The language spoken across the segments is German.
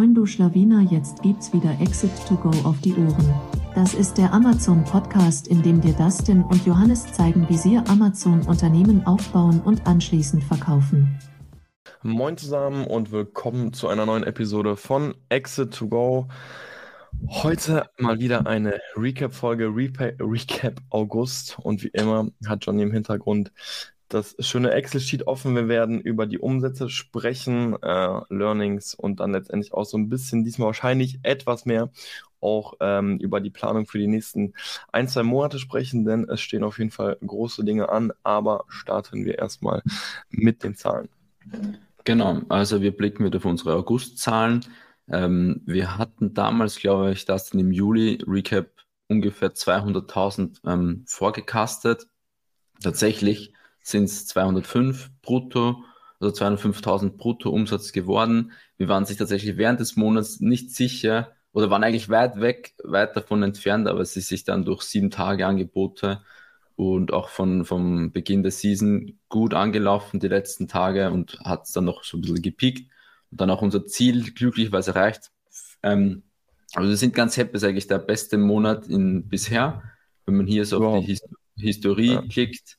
Moin du Schlawiner, jetzt gibt's wieder Exit to Go auf die Ohren. Das ist der Amazon Podcast, in dem dir Dustin und Johannes zeigen, wie sie Amazon Unternehmen aufbauen und anschließend verkaufen. Moin zusammen und willkommen zu einer neuen Episode von Exit to Go. Heute mal wieder eine Recap-Folge, Recap August und wie immer hat Johnny im Hintergrund das schöne Excel-Sheet offen. Wir werden über die Umsätze sprechen, äh, Learnings und dann letztendlich auch so ein bisschen, diesmal wahrscheinlich etwas mehr, auch ähm, über die Planung für die nächsten ein, zwei Monate sprechen, denn es stehen auf jeden Fall große Dinge an. Aber starten wir erstmal mit den Zahlen. Genau, also wir blicken wieder auf unsere August-Zahlen. Ähm, wir hatten damals, glaube ich, das im Juli Recap ungefähr 200.000 ähm, vorgecastet. Tatsächlich sind es 205 brutto, also 205.000 brutto Umsatz geworden. Wir waren sich tatsächlich während des Monats nicht sicher oder waren eigentlich weit weg, weit davon entfernt, aber es ist sich dann durch sieben Tage Angebote und auch von, vom Beginn der Season gut angelaufen, die letzten Tage und hat es dann noch so ein bisschen gepiekt und dann auch unser Ziel glücklicherweise erreicht. Ähm, also wir sind ganz happy, ist eigentlich der beste Monat in, bisher. Wenn man hier so wow. auf die His Historie ja. klickt,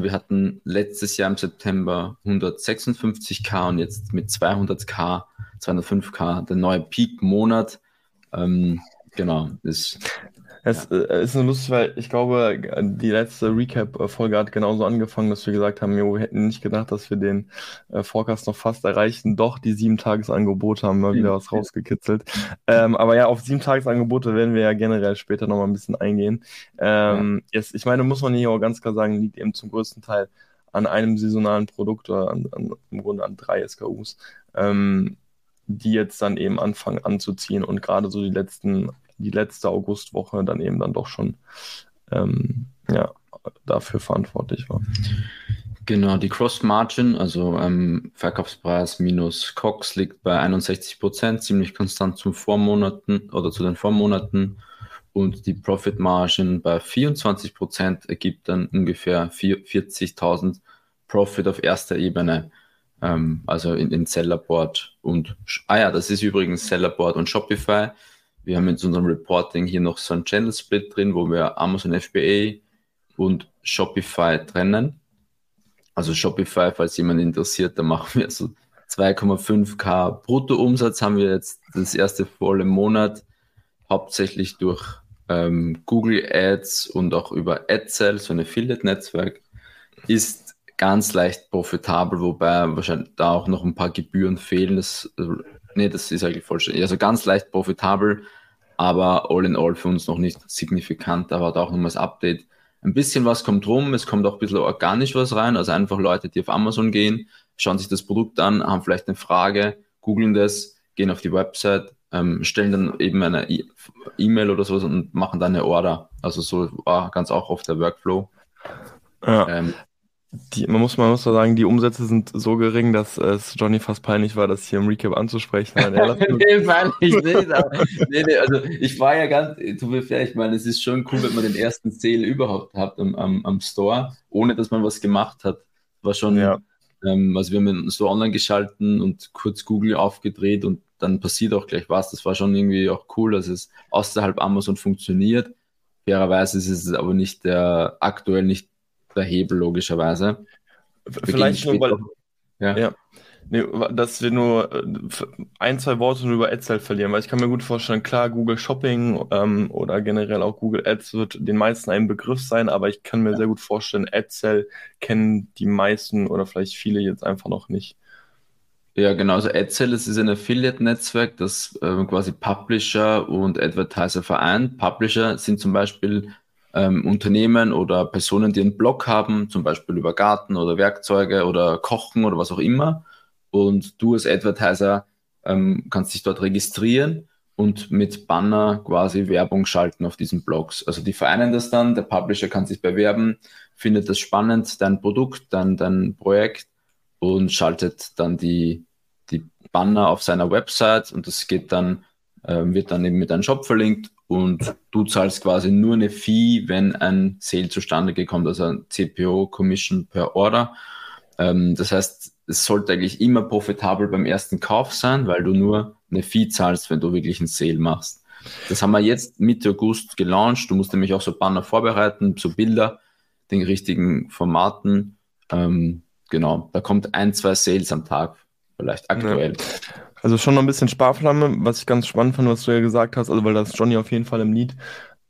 wir hatten letztes Jahr im September 156k und jetzt mit 200k, 205k, der neue Peak-Monat. Ähm, genau, ist es ja. Äh, ist nur lustig, weil ich glaube, die letzte Recap-Folge hat genauso angefangen, dass wir gesagt haben, jo, wir hätten nicht gedacht, dass wir den äh, Forecast noch fast erreichen. Doch, die sieben Tagesangebote haben mal wieder was rausgekitzelt. Ähm, aber ja, auf sieben Tagesangebote werden wir ja generell später nochmal ein bisschen eingehen. Ähm, ja. jetzt, ich meine, muss man hier auch ganz klar sagen, liegt eben zum größten Teil an einem saisonalen Produkt oder an, an, im Grunde an drei SKUs. Ähm, die jetzt dann eben anfangen anzuziehen und gerade so die letzten die letzte Augustwoche dann eben dann doch schon ähm, ja, dafür verantwortlich war. Genau, die Cross Margin, also ähm, Verkaufspreis minus COX liegt bei 61 Prozent, ziemlich konstant zum Vormonaten oder zu den Vormonaten. Und die Profit Margin bei 24 Prozent ergibt dann ungefähr 40.000 Profit auf erster Ebene, ähm, also in, in Sellerboard und, ah ja, das ist übrigens Sellerboard und Shopify. Wir haben in unserem Reporting hier noch so einen Channel Split drin, wo wir Amazon FBA und Shopify trennen. Also Shopify, falls jemand interessiert, da machen wir so 2,5k Bruttoumsatz haben wir jetzt das erste volle Monat, hauptsächlich durch ähm, Google Ads und auch über AdSell, so ein Affiliate-Netzwerk, ist ganz leicht profitabel, wobei wahrscheinlich da auch noch ein paar Gebühren fehlen. Das Nee, das ist eigentlich vollständig. Also ganz leicht profitabel, aber all in all für uns noch nicht signifikant. Aber auch nochmal das Update. Ein bisschen was kommt rum, es kommt auch ein bisschen organisch was rein. Also einfach Leute, die auf Amazon gehen, schauen sich das Produkt an, haben vielleicht eine Frage, googeln das, gehen auf die Website, ähm, stellen dann eben eine E-Mail oder sowas und machen dann eine Order. Also so war ganz auch oft der Workflow. Ja. Ähm, die, man, muss, man muss mal sagen, die Umsätze sind so gering, dass es Johnny fast peinlich war, das hier im Recap anzusprechen. nee, peinlich nicht. Aber, nee, nee, also ich war ja ganz, mir fair, ich meine, es ist schon cool, wenn man den ersten Sale überhaupt hat am, am, am Store, ohne dass man was gemacht hat. War schon, ja. ähm, also wir haben Store online geschalten und kurz Google aufgedreht und dann passiert auch gleich was. Das war schon irgendwie auch cool, dass es außerhalb Amazon funktioniert. Fairerweise ist es aber nicht der, aktuell nicht der Hebel, logischerweise. Vielleicht nur, weil. Ja. ja. Nee, dass wir nur äh, ein, zwei Worte nur über Ads halt verlieren, weil ich kann mir gut vorstellen, klar, Google Shopping ähm, oder generell auch Google Ads wird den meisten ein Begriff sein, aber ich kann mir ja. sehr gut vorstellen, AdSell kennen die meisten oder vielleicht viele jetzt einfach noch nicht. Ja, genau. Also AdSell ist ein Affiliate-Netzwerk, das äh, quasi Publisher und Advertiser vereint. Publisher sind zum Beispiel ähm, Unternehmen oder Personen, die einen Blog haben, zum Beispiel über Garten oder Werkzeuge oder Kochen oder was auch immer. Und du als Advertiser ähm, kannst dich dort registrieren und mit Banner quasi Werbung schalten auf diesen Blogs. Also die vereinen das dann, der Publisher kann sich bewerben, findet das spannend, dein Produkt, dann dein Projekt und schaltet dann die, die Banner auf seiner Website und das geht dann, wird dann eben mit einem Shop verlinkt und du zahlst quasi nur eine Fee, wenn ein Sale zustande gekommen, also ein CPO, Commission per Order. Ähm, das heißt, es sollte eigentlich immer profitabel beim ersten Kauf sein, weil du nur eine Fee zahlst, wenn du wirklich einen Sale machst. Das haben wir jetzt Mitte August gelauncht. Du musst nämlich auch so Banner vorbereiten, so Bilder, den richtigen Formaten. Ähm, genau, da kommt ein, zwei Sales am Tag, vielleicht aktuell. Ja. Also schon noch ein bisschen Sparflamme, was ich ganz spannend fand, was du ja gesagt hast, also weil das Johnny auf jeden Fall im Lied.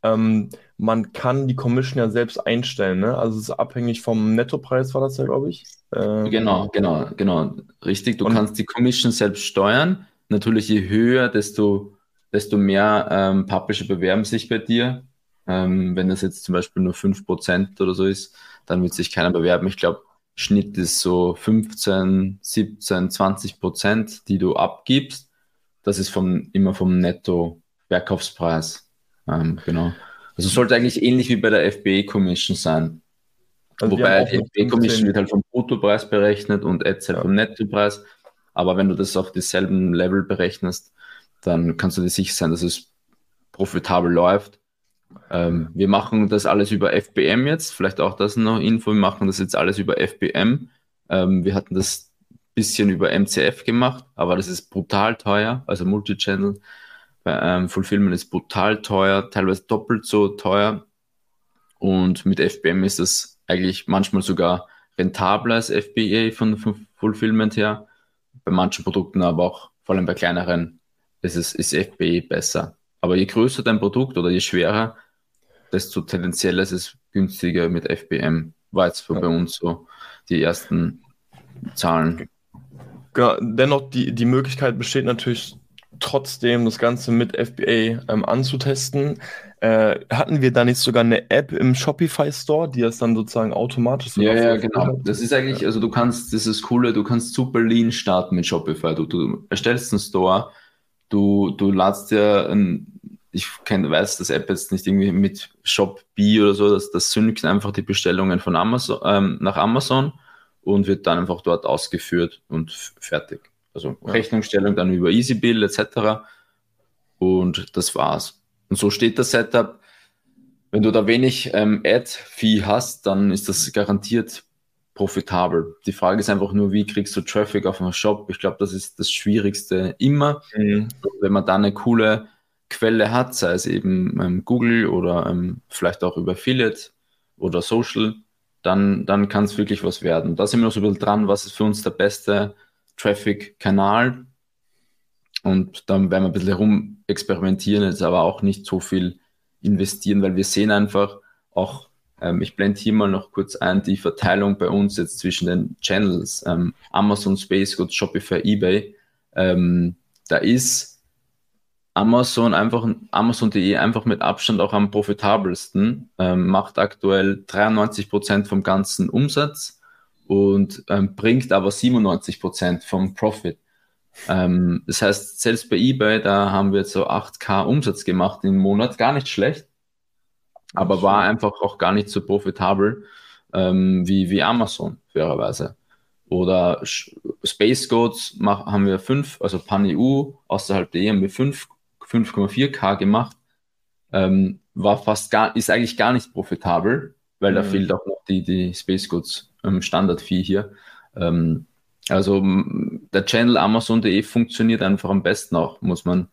Ähm, man kann die Commission ja selbst einstellen, ne? Also es ist abhängig vom Nettopreis, war das ja, glaube ich. Ähm, genau, genau, genau. Richtig, du kannst die Commission selbst steuern. Natürlich, je höher, desto, desto mehr ähm, Publisher bewerben sich bei dir. Ähm, wenn das jetzt zum Beispiel nur 5% oder so ist, dann wird sich keiner bewerben. Ich glaube, Schnitt ist so 15, 17, 20 Prozent, die du abgibst. Das ist vom, immer vom Netto-Verkaufspreis. Ähm, genau. Also sollte eigentlich ähnlich wie bei der FBA Commission sein. Also Wobei die FBA Commission wird halt vom Bruttopreis berechnet und Ads halt ja. vom Nettopreis. Aber wenn du das auf dieselben Level berechnest, dann kannst du dir sicher sein, dass es profitabel läuft. Ähm, wir machen das alles über FBM jetzt, vielleicht auch das noch Info, wir machen das jetzt alles über FBM. Ähm, wir hatten das bisschen über MCF gemacht, aber das ist brutal teuer, also Multichannel. Ähm, Fulfillment ist brutal teuer, teilweise doppelt so teuer. Und mit FBM ist das eigentlich manchmal sogar rentabler als FBA von, von Fulfillment her. Bei manchen Produkten, aber auch vor allem bei kleineren ist, es, ist FBA besser. Aber je größer dein Produkt oder je schwerer, desto tendenziell ist es günstiger mit FBM. War jetzt ja. bei uns so die ersten Zahlen. Genau, dennoch, die, die Möglichkeit besteht natürlich trotzdem, das Ganze mit FBA ähm, anzutesten. Äh, hatten wir da nicht sogar eine App im Shopify Store, die das dann sozusagen automatisch Ja, ja, genau. Das ist eigentlich, also du kannst, das ist coole, du kannst super lean starten mit Shopify. Du, du erstellst einen Store, du, du ladst dir ein ich kenn, weiß das App jetzt nicht irgendwie mit Shop B oder so, dass das synkt einfach die Bestellungen von Amazon ähm, nach Amazon und wird dann einfach dort ausgeführt und fertig. Also ja. Rechnungsstellung dann über EasyBill etc. Und das war's. Und so steht das Setup. Wenn du da wenig ähm, Ad-Fee hast, dann ist das garantiert profitabel. Die Frage ist einfach nur, wie kriegst du Traffic auf einen Shop? Ich glaube, das ist das Schwierigste immer. Mhm. Wenn man da eine coole Quelle hat, sei es eben ähm, Google oder ähm, vielleicht auch über Affiliate oder Social, dann, dann kann es wirklich was werden. Da sind wir noch so ein bisschen dran, was ist für uns der beste Traffic-Kanal. Und dann werden wir ein bisschen rum experimentieren, jetzt aber auch nicht so viel investieren, weil wir sehen einfach auch, ähm, ich blende hier mal noch kurz ein, die Verteilung bei uns jetzt zwischen den Channels, ähm, Amazon, Space, Shopify, eBay. Ähm, da ist Amazon einfach, Amazon.de einfach mit Abstand auch am profitabelsten, ähm, macht aktuell 93 Prozent vom ganzen Umsatz und ähm, bringt aber 97 Prozent vom Profit. Ähm, das heißt, selbst bei eBay, da haben wir jetzt so 8k Umsatz gemacht im Monat, gar nicht schlecht, aber war einfach auch gar nicht so profitabel ähm, wie, wie Amazon, fairerweise. Oder Space Goats haben wir fünf, also PanEU, außerhalb der E haben wir fünf 5,4K gemacht, ähm, war fast gar, ist eigentlich gar nicht profitabel, weil mhm. da fehlt auch noch die, die Space Goods ähm, Standard-Fee hier. Ähm, also der Channel Amazon.de funktioniert einfach am besten auch, muss man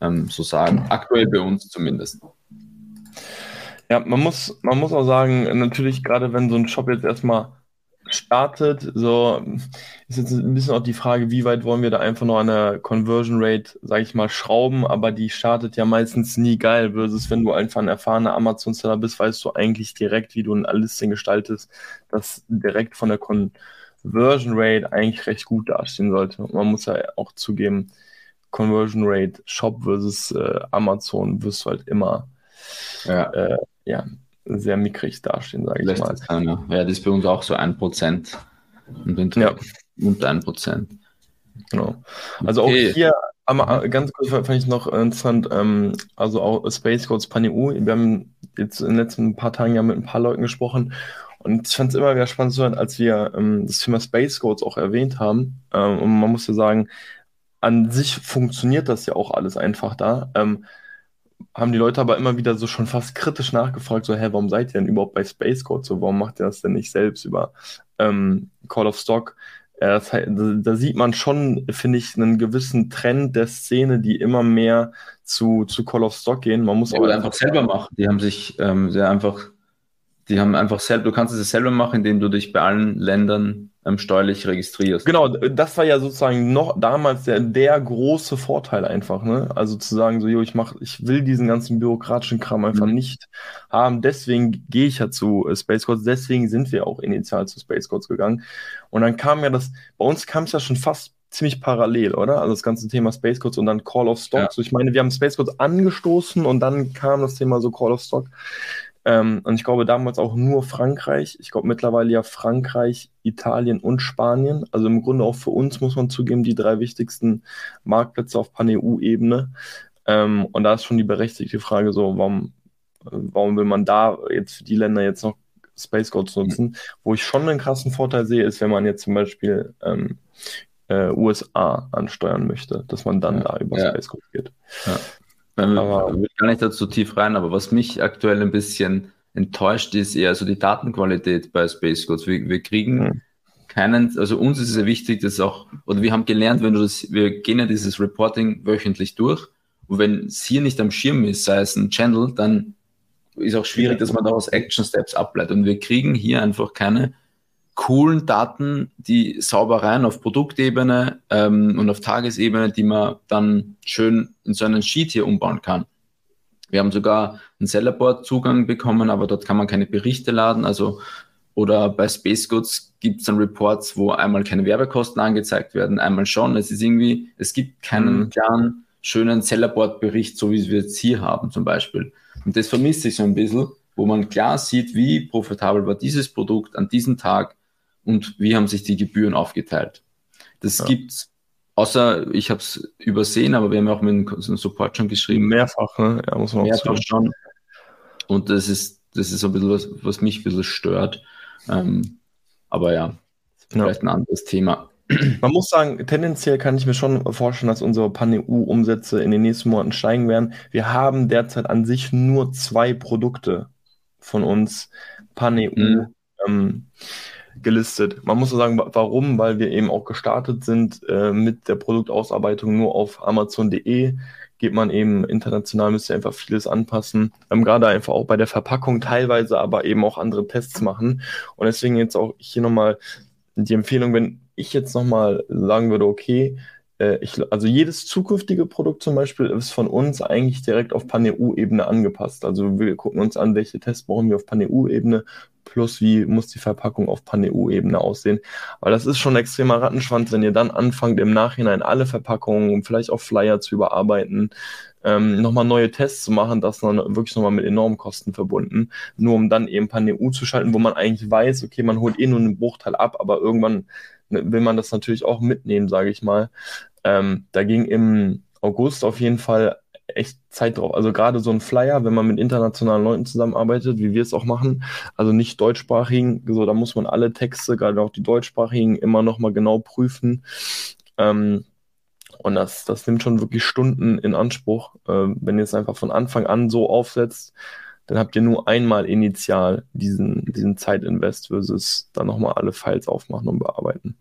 ähm, so sagen. Aktuell bei uns zumindest. Ja, man muss, man muss auch sagen, natürlich, gerade wenn so ein Shop jetzt erstmal startet, so ist jetzt ein bisschen auch die Frage, wie weit wollen wir da einfach noch an der Conversion Rate, sage ich mal, schrauben, aber die startet ja meistens nie geil, versus wenn du einfach ein erfahrener Amazon-Seller bist, weißt du eigentlich direkt, wie du ein Listing gestaltest, das direkt von der Conversion Rate eigentlich recht gut dastehen sollte. Und man muss ja auch zugeben, Conversion Rate Shop versus äh, Amazon wirst du halt immer ja. Äh, ja, sehr mickrig dastehen, sage ich mal. Sein, ja. ja, das ist bei uns auch so ein Prozent. Und ja. unter ein Prozent. Genau. Also okay. auch hier, aber ganz kurz fand ich noch interessant, ähm, also auch Space Codes PanEU, wir haben jetzt in den letzten paar Tagen ja mit ein paar Leuten gesprochen und ich fand es immer wieder spannend zu hören, als wir ähm, das Thema Space Codes auch erwähnt haben. Ähm, und man muss ja sagen, an sich funktioniert das ja auch alles einfach da. Ähm, haben die Leute aber immer wieder so schon fast kritisch nachgefragt, so, hä, warum seid ihr denn überhaupt bei Space Code so? Warum macht ihr das denn nicht selbst über ähm, Call of Stock? Ja, das, da sieht man schon, finde ich, einen gewissen Trend der Szene, die immer mehr zu, zu Call of Stock gehen. Man muss ja, auch einfach selber machen. Die haben sich ähm, sehr einfach, die haben einfach selber, du kannst es selber machen, indem du dich bei allen Ländern ähm, steuerlich registrierst. Genau, das war ja sozusagen noch damals der, der große Vorteil einfach, ne? Also zu sagen, so, jo, ich mach, ich will diesen ganzen bürokratischen Kram einfach mhm. nicht haben. Deswegen gehe ich ja zu äh, Space Codes, deswegen sind wir auch initial zu Space Codes gegangen. Und dann kam ja das, bei uns kam es ja schon fast ziemlich parallel, oder? Also das ganze Thema Space Codes und dann Call of Stock. Ja. So, ich meine, wir haben Space Codes angestoßen und dann kam das Thema so Call of Stock. Ähm, und ich glaube damals auch nur Frankreich. Ich glaube mittlerweile ja Frankreich, Italien und Spanien. Also im Grunde auch für uns muss man zugeben, die drei wichtigsten Marktplätze auf Pan-EU-Ebene. Ähm, und da ist schon die berechtigte Frage so, warum, warum will man da jetzt für die Länder jetzt noch Space Codes nutzen? Wo ich schon einen krassen Vorteil sehe, ist, wenn man jetzt zum Beispiel ähm, äh, USA ansteuern möchte, dass man dann ja, da über ja. Space Codes geht. Ja. Man aber, will gar nicht dazu tief rein, aber was mich aktuell ein bisschen enttäuscht, ist eher so die Datenqualität bei Space Codes. Wir, wir kriegen mhm. keinen, also uns ist es sehr wichtig, dass auch, oder wir haben gelernt, wenn du das, wir gehen ja dieses Reporting wöchentlich durch und wenn es hier nicht am Schirm ist, sei es ein Channel, dann ist auch schwierig, dass man daraus Action Steps ableitet. Und wir kriegen hier einfach keine coolen Daten, die sauber rein auf Produktebene ähm, und auf Tagesebene, die man dann schön in so einen Sheet hier umbauen kann. Wir haben sogar einen Sellerboard-Zugang bekommen, aber dort kann man keine Berichte laden. Also oder bei Space Goods gibt es dann Reports, wo einmal keine Werbekosten angezeigt werden, einmal schon. Es ist irgendwie, es gibt keinen mhm. klaren, schönen Sellerboard-Bericht, so wie wir jetzt hier haben zum Beispiel. Und das vermisse ich so ein bisschen, wo man klar sieht, wie profitabel war dieses Produkt an diesem Tag und wie haben sich die Gebühren aufgeteilt. Das ja. gibt's, außer ich habe es übersehen, aber wir haben auch mit dem Support schon geschrieben. Mehrfach, ne? Ja, muss man Mehrfach schon. Und das ist, das ist so ein bisschen was, was mich ein bisschen stört. Ähm, aber ja, vielleicht ja. ein anderes Thema. Man muss sagen, tendenziell kann ich mir schon vorstellen, dass unsere Pan-EU-Umsätze in den nächsten Monaten steigen werden. Wir haben derzeit an sich nur zwei Produkte von uns Pan-EU mhm. ähm, gelistet. Man muss sagen, warum? Weil wir eben auch gestartet sind äh, mit der Produktausarbeitung nur auf Amazon.de. Geht man eben international, müsst ihr einfach vieles anpassen. Ähm, Gerade einfach auch bei der Verpackung teilweise, aber eben auch andere Tests machen. Und deswegen jetzt auch hier nochmal die Empfehlung, wenn ich jetzt nochmal sagen würde, okay, äh, ich, also jedes zukünftige Produkt zum Beispiel ist von uns eigentlich direkt auf Pan-EU-Ebene angepasst. Also wir gucken uns an, welche Tests brauchen wir auf Pan-EU-Ebene, plus wie muss die Verpackung auf Pan-EU-Ebene aussehen. Weil das ist schon ein extremer Rattenschwanz, wenn ihr dann anfangt, im Nachhinein alle Verpackungen vielleicht auch Flyer zu überarbeiten, ähm, nochmal neue Tests zu machen, das dann wirklich nochmal mit enormen Kosten verbunden, nur um dann eben Pan-EU zu schalten, wo man eigentlich weiß, okay, man holt eh nur einen Bruchteil ab, aber irgendwann ne, will man das natürlich auch mitnehmen, sage ich mal. Ähm, da ging im August auf jeden Fall echt Zeit drauf. Also gerade so ein Flyer, wenn man mit internationalen Leuten zusammenarbeitet, wie wir es auch machen, also nicht deutschsprachigen, so da muss man alle Texte, gerade auch die deutschsprachigen, immer nochmal genau prüfen. Ähm, und das, das nimmt schon wirklich Stunden in Anspruch. Ähm, wenn ihr es einfach von Anfang an so aufsetzt, dann habt ihr nur einmal initial diesen, diesen Zeitinvest versus dann nochmal alle Files aufmachen und bearbeiten.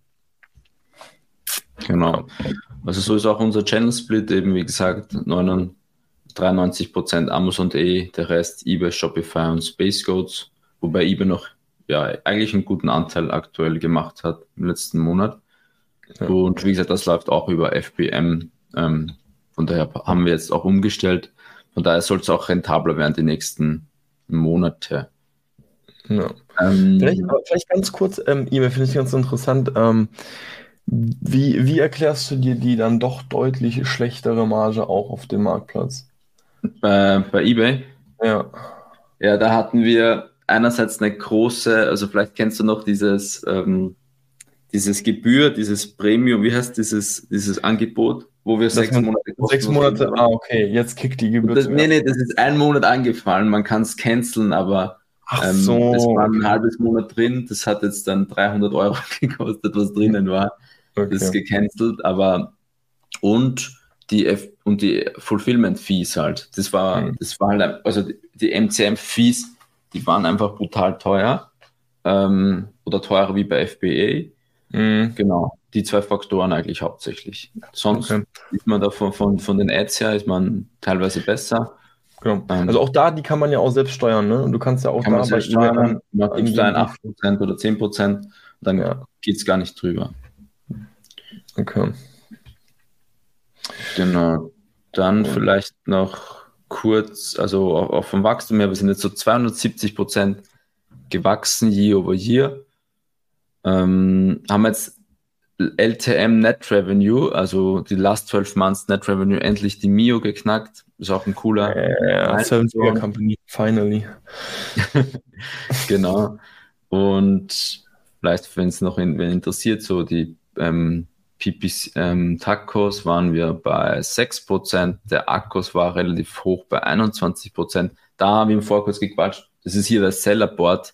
Genau. Also so ist auch unser Channel-Split eben, wie gesagt, 93% Amazon.de, der Rest eBay, Shopify und Space Codes, wobei eBay noch ja, eigentlich einen guten Anteil aktuell gemacht hat im letzten Monat. Ja. Und wie gesagt, das läuft auch über FBM. Ähm, von daher haben wir jetzt auch umgestellt. Von daher soll es auch rentabler werden die nächsten Monate. Ja. Ähm, vielleicht, vielleicht, ganz kurz, ähm, E-Mail finde ich ganz interessant. Ähm, wie, wie erklärst du dir die dann doch deutlich schlechtere Marge auch auf dem Marktplatz? Bei, bei eBay? Ja. Ja, da hatten wir einerseits eine große, also vielleicht kennst du noch dieses, ähm, dieses Gebühr, dieses Premium, wie heißt dieses, dieses Angebot, wo wir das sechs Monate Sechs Monate, ah, okay, jetzt kickt die Gebühr. Das, nee, nee, das ist ein Monat angefallen, man kann es canceln, aber ähm, so. es war ein halbes Monat drin, das hat jetzt dann 300 Euro gekostet, was drinnen war. Okay. Das ist gecancelt, aber und die F und die Fulfillment Fees halt. Das war, mhm. das war halt, also die MCM Fees, die waren einfach brutal teuer ähm, oder teurer wie bei FBA. Mhm. Genau, die zwei Faktoren eigentlich hauptsächlich. Sonst okay. ist man davon von, von den Ads her ist man teilweise besser. Genau. Ähm, also auch da, die kann man ja auch selbst steuern, ne? Du kannst ja auch kann da bei steuern, man gibst da ein 8% oder 10%, dann ja. geht es gar nicht drüber. Okay. Genau. Dann vielleicht noch kurz, also auch vom Wachstum her, wir sind jetzt so 270% gewachsen year over year. Ähm, haben jetzt LTM Net Revenue, also die Last 12 Months Net Revenue, endlich die Mio geknackt. Ist auch ein cooler. Ja, yeah, Seven Figure Company, finally. genau. Und vielleicht, wenn es noch in, wenn interessiert, so die ähm, PPC, ähm, Tacos waren wir bei 6%, der Akkus war relativ hoch bei 21%. Da haben wir im Vorkurs gequatscht. Das ist hier das Sellerboard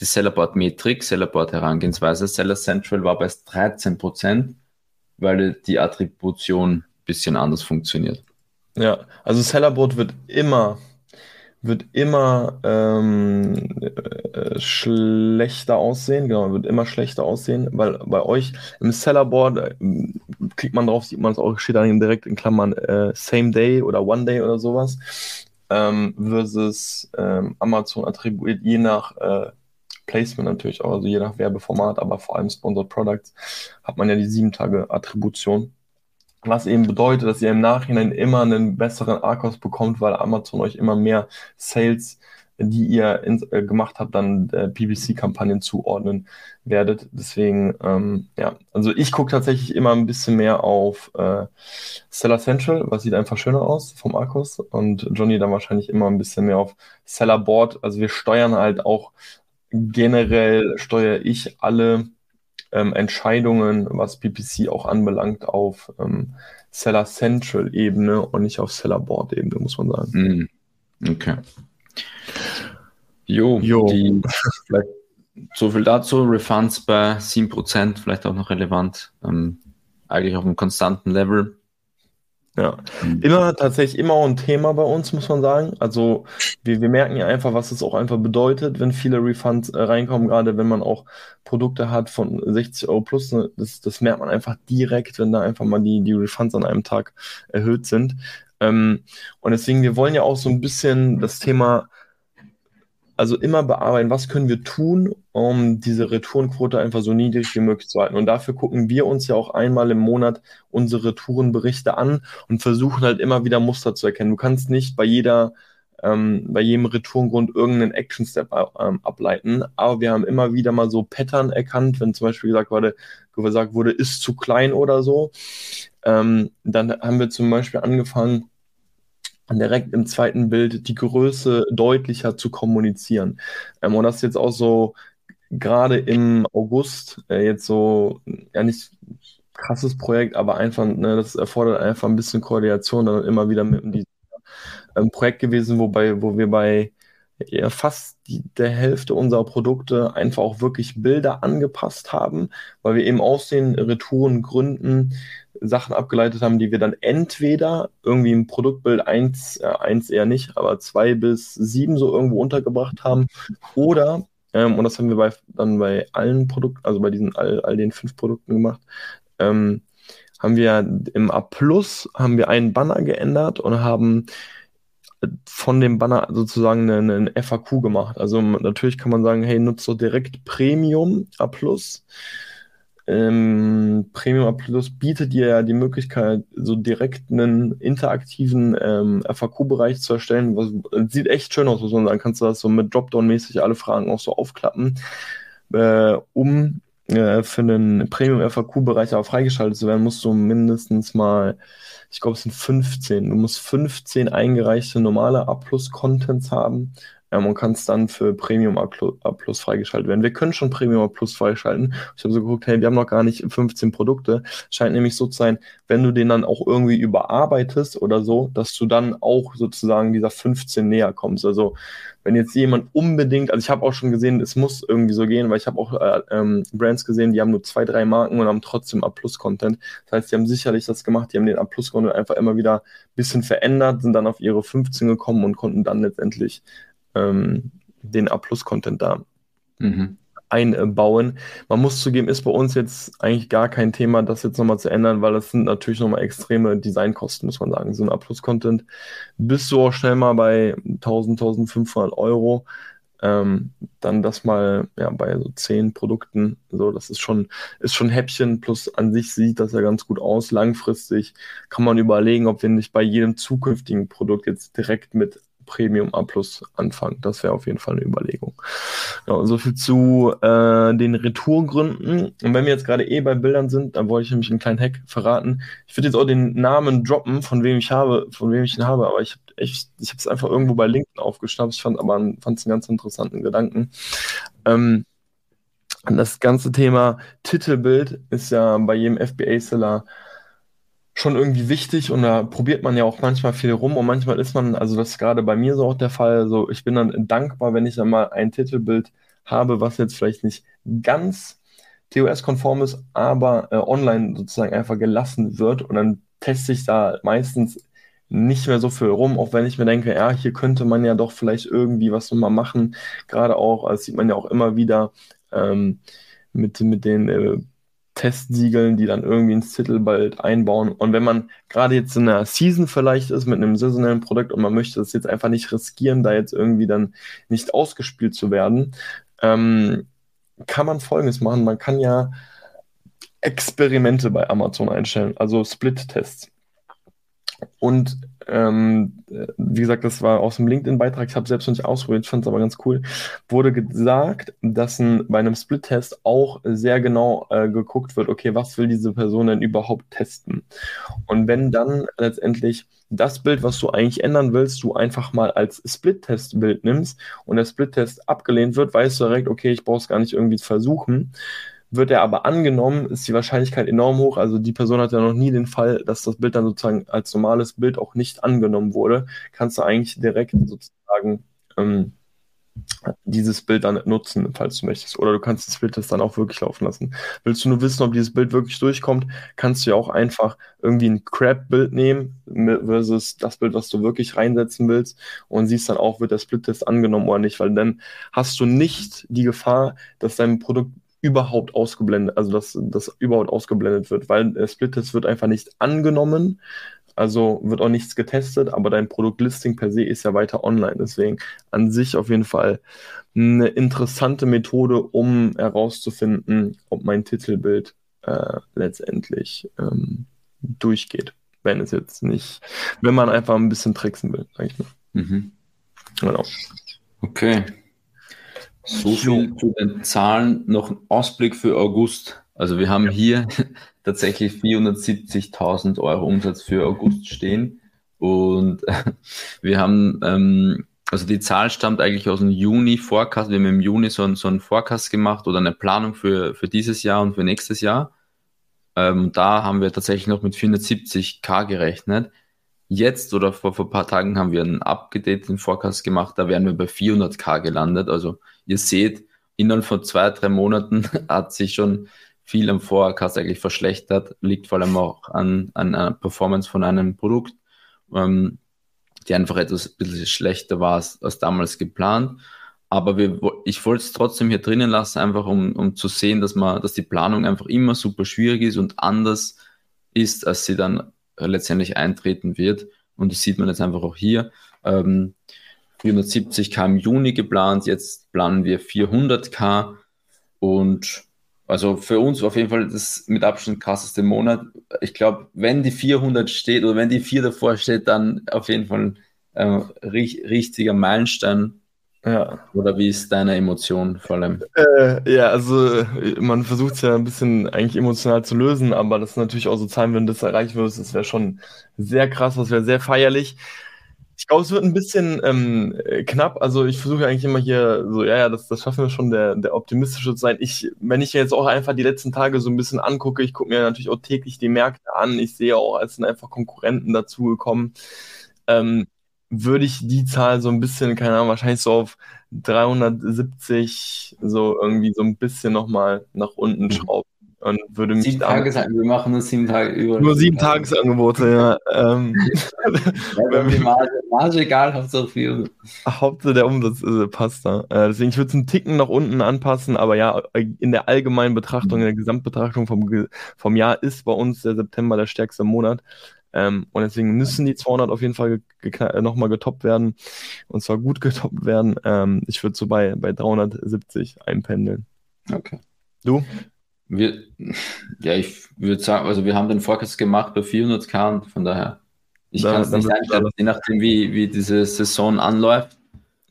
die Sellerboard-Metrik, Sellerboard-Herangehensweise. Seller Central war bei 13%, weil die Attribution ein bisschen anders funktioniert. Ja, also Sellerboard wird immer, wird immer ähm, äh, schlechter aussehen, genau, wird immer schlechter aussehen, weil bei euch im Sellerboard äh, klickt man drauf, sieht man es auch, steht dann direkt in Klammern äh, Same Day oder One Day oder sowas ähm, versus ähm, Amazon attribuiert je nach äh, Placement natürlich auch, also je nach Werbeformat, aber vor allem Sponsored Products hat man ja die sieben Tage Attribution. Was eben bedeutet, dass ihr im Nachhinein immer einen besseren ARCOS bekommt, weil Amazon euch immer mehr Sales, die ihr in, äh, gemacht habt, dann äh, PPC-Kampagnen zuordnen werdet. Deswegen, ähm, ja, also ich gucke tatsächlich immer ein bisschen mehr auf äh, Seller Central, was sieht einfach schöner aus vom ARCOS und Johnny dann wahrscheinlich immer ein bisschen mehr auf Seller Board. Also wir steuern halt auch generell steuere ich alle ähm, Entscheidungen, was PPC auch anbelangt, auf ähm, Seller Central Ebene und nicht auf Seller Board Ebene, muss man sagen. Mm, okay. Jo, jo. Die, so viel dazu. Refunds bei 7%, vielleicht auch noch relevant. Ähm, eigentlich auf einem konstanten Level. Ja, mhm. immer tatsächlich immer ein Thema bei uns, muss man sagen. Also wir, wir merken ja einfach, was es auch einfach bedeutet, wenn viele Refunds äh, reinkommen, gerade wenn man auch Produkte hat von 60 Euro plus. Ne, das, das merkt man einfach direkt, wenn da einfach mal die, die Refunds an einem Tag erhöht sind. Ähm, und deswegen, wir wollen ja auch so ein bisschen das Thema also immer bearbeiten, was können wir tun, um diese Retourenquote einfach so niedrig wie möglich zu halten. Und dafür gucken wir uns ja auch einmal im Monat unsere Retourenberichte an und versuchen halt immer wieder Muster zu erkennen. Du kannst nicht bei jeder ähm, bei jedem Retourengrund irgendeinen Action-Step ähm, ableiten. Aber wir haben immer wieder mal so Pattern erkannt, wenn zum Beispiel gesagt wurde, gesagt wurde, ist zu klein oder so. Ähm, dann haben wir zum Beispiel angefangen, direkt im zweiten Bild die Größe deutlicher zu kommunizieren. Ähm, und das ist jetzt auch so gerade im August äh, jetzt so, ja nicht krasses Projekt, aber einfach, ne, das erfordert einfach ein bisschen Koordination dann immer wieder mit diesem ähm, Projekt gewesen, wobei, wo wir bei ja, fast die, der Hälfte unserer Produkte einfach auch wirklich Bilder angepasst haben, weil wir eben aus den Retouren Gründen Sachen abgeleitet haben, die wir dann entweder irgendwie im Produktbild 1, äh, 1 eher nicht, aber 2 bis 7 so irgendwo untergebracht haben. Oder, ähm, und das haben wir bei, dann bei allen Produkten, also bei diesen all, all den fünf Produkten gemacht, ähm, haben wir im A Plus haben wir einen Banner geändert und haben von dem Banner sozusagen einen FAQ gemacht. Also natürlich kann man sagen, hey, nutzt doch direkt Premium A Plus ähm, Premium Plus bietet dir ja die Möglichkeit, so direkt einen interaktiven ähm, FAQ-Bereich zu erstellen. Was, sieht echt schön aus, muss man sagen. Kannst du das so mit Dropdown-mäßig alle Fragen auch so aufklappen, äh, um äh, für einen Premium-FAQ-Bereich auch freigeschaltet zu werden, musst du mindestens mal, ich glaube, es sind 15. Du musst 15 eingereichte normale A-Plus-Contents haben ähm, und kannst dann für Premium A Plus freigeschaltet werden. Wir können schon Premium A Plus freischalten. Ich habe so geguckt, hey, wir haben noch gar nicht 15 Produkte. Scheint nämlich so zu sein, wenn du den dann auch irgendwie überarbeitest oder so, dass du dann auch sozusagen dieser 15 näher kommst. Also wenn jetzt jemand unbedingt, also ich habe auch schon gesehen, es muss irgendwie so gehen, weil ich habe auch äh, ähm, Brands gesehen, die haben nur zwei, drei Marken und haben trotzdem A-Plus-Content. Das heißt, die haben sicherlich das gemacht, die haben den A-Plus-Content einfach immer wieder ein bisschen verändert, sind dann auf ihre 15 gekommen und konnten dann letztendlich ähm, den A-Plus-Content da mhm. einbauen. Man muss zugeben, ist bei uns jetzt eigentlich gar kein Thema, das jetzt nochmal zu ändern, weil das sind natürlich nochmal extreme Designkosten, muss man sagen. So ein Abschluss-Content bist du auch schnell mal bei 1000, 1500 Euro. Ähm, dann das mal ja, bei so zehn Produkten, so das ist schon, ist schon Häppchen, plus an sich sieht das ja ganz gut aus. Langfristig kann man überlegen, ob wir nicht bei jedem zukünftigen Produkt jetzt direkt mit Premium A Plus anfangen. Das wäre auf jeden Fall eine Überlegung. Genau, so viel zu äh, den Retourgründen. Und wenn wir jetzt gerade eh bei Bildern sind, dann wollte ich nämlich einen kleinen Hack verraten. Ich würde jetzt auch den Namen droppen, von wem ich habe, von wem ich ihn habe, aber ich habe ich es einfach irgendwo bei LinkedIn aufgeschnappt. Ich fand aber fand es einen ganz interessanten Gedanken. Ähm, das ganze Thema Titelbild ist ja bei jedem FBA-Seller schon irgendwie wichtig und da probiert man ja auch manchmal viel rum und manchmal ist man, also das ist gerade bei mir so auch der Fall, so ich bin dann dankbar, wenn ich dann mal ein Titelbild habe, was jetzt vielleicht nicht ganz TOS-konform ist, aber äh, online sozusagen einfach gelassen wird und dann teste ich da meistens nicht mehr so viel rum, auch wenn ich mir denke, ja, hier könnte man ja doch vielleicht irgendwie was nochmal machen. Gerade auch, das sieht man ja auch immer wieder ähm, mit, mit den äh, Testsiegeln, die dann irgendwie ins Titelbild einbauen. Und wenn man gerade jetzt in einer Season vielleicht ist mit einem saisonellen Produkt und man möchte das jetzt einfach nicht riskieren, da jetzt irgendwie dann nicht ausgespielt zu werden, ähm, kann man Folgendes machen. Man kann ja Experimente bei Amazon einstellen, also Split-Tests. Und ähm, wie gesagt, das war aus dem LinkedIn-Beitrag, ich habe selbst noch nicht ausprobiert, fand es aber ganz cool, wurde gesagt, dass ein, bei einem Split-Test auch sehr genau äh, geguckt wird, okay, was will diese Person denn überhaupt testen? Und wenn dann letztendlich das Bild, was du eigentlich ändern willst, du einfach mal als Split-Test-Bild nimmst und der Split-Test abgelehnt wird, weißt du direkt, okay, ich brauche es gar nicht irgendwie versuchen. Wird er aber angenommen, ist die Wahrscheinlichkeit enorm hoch. Also die Person hat ja noch nie den Fall, dass das Bild dann sozusagen als normales Bild auch nicht angenommen wurde. Kannst du eigentlich direkt sozusagen ähm, dieses Bild dann nutzen, falls du möchtest. Oder du kannst das Bild das dann auch wirklich laufen lassen. Willst du nur wissen, ob dieses Bild wirklich durchkommt, kannst du ja auch einfach irgendwie ein Crap-Bild nehmen versus das Bild, was du wirklich reinsetzen willst und siehst dann auch, wird der Split-Test angenommen oder nicht, weil dann hast du nicht die Gefahr, dass dein Produkt überhaupt ausgeblendet, also dass das überhaupt ausgeblendet wird, weil der Split-Test wird einfach nicht angenommen, also wird auch nichts getestet, aber dein Produktlisting per se ist ja weiter online. Deswegen an sich auf jeden Fall eine interessante Methode, um herauszufinden, ob mein Titelbild äh, letztendlich ähm, durchgeht. Wenn es jetzt nicht, wenn man einfach ein bisschen tricksen will, sag ich mal. Mhm. Genau. Okay. So viel zu den Zahlen. Noch ein Ausblick für August. Also wir haben ja. hier tatsächlich 470.000 Euro Umsatz für August stehen. Und wir haben, ähm, also die Zahl stammt eigentlich aus dem Juni-Forecast. Wir haben im Juni so, einen, so einen Forecast gemacht oder eine Planung für, für dieses Jahr und für nächstes Jahr. Ähm, da haben wir tatsächlich noch mit 470k gerechnet. Jetzt oder vor, vor ein paar Tagen haben wir einen abgedateten Forecast gemacht, da wären wir bei 400k gelandet. Also ihr seht, innerhalb von zwei, drei Monaten hat sich schon viel am Forecast eigentlich verschlechtert, liegt vor allem auch an, an einer Performance von einem Produkt, ähm, die einfach etwas bisschen schlechter war als, als damals geplant. Aber wir, ich wollte es trotzdem hier drinnen lassen, einfach um, um zu sehen, dass man, dass die Planung einfach immer super schwierig ist und anders ist, als sie dann letztendlich eintreten wird. Und das sieht man jetzt einfach auch hier. Ähm, 470k im Juni geplant, jetzt planen wir 400k. Und also für uns auf jeden Fall das mit Abstand krasseste Monat. Ich glaube, wenn die 400 steht oder wenn die 4 davor steht, dann auf jeden Fall ein äh, richtiger Meilenstein ja. Oder wie ist deine Emotion vor allem? Äh, ja, also man versucht es ja ein bisschen eigentlich emotional zu lösen, aber das ist natürlich auch so Zahlen, wenn das erreicht wird, das wäre schon sehr krass, das wäre sehr feierlich. Ich glaube, es wird ein bisschen ähm, knapp. Also ich versuche eigentlich immer hier so, ja, ja, das, das schaffen wir schon, der, der optimistische zu sein. Ich, wenn ich jetzt auch einfach die letzten Tage so ein bisschen angucke, ich gucke mir natürlich auch täglich die Märkte an. Ich sehe auch, es sind einfach Konkurrenten dazugekommen. Ähm, würde ich die Zahl so ein bisschen, keine Ahnung, wahrscheinlich so auf 370 so irgendwie so ein bisschen nochmal nach unten mhm. schrauben. Und würde mich sieben Tages, wir machen nur sieben Tage über. Nur sieben Tagesangebote, ja. ähm, ja die Marge, Marge egal, Hauptsache 400. Hauptsache der Umsatz äh, passt da. Äh, deswegen, ich würde es einen Ticken nach unten anpassen, aber ja, in der allgemeinen Betrachtung, in der Gesamtbetrachtung vom, vom Jahr ist bei uns der September der stärkste Monat. Ähm, und deswegen müssen die 200 auf jeden Fall äh, nochmal getoppt werden. Und zwar gut getoppt werden. Ähm, ich würde so bei, bei 370 einpendeln. Okay. Du? Wir, ja, ich würde sagen, also wir haben den Forecast gemacht bei 400k und von daher, ich kann es nicht einstellen, je nachdem, wie, wie diese Saison anläuft,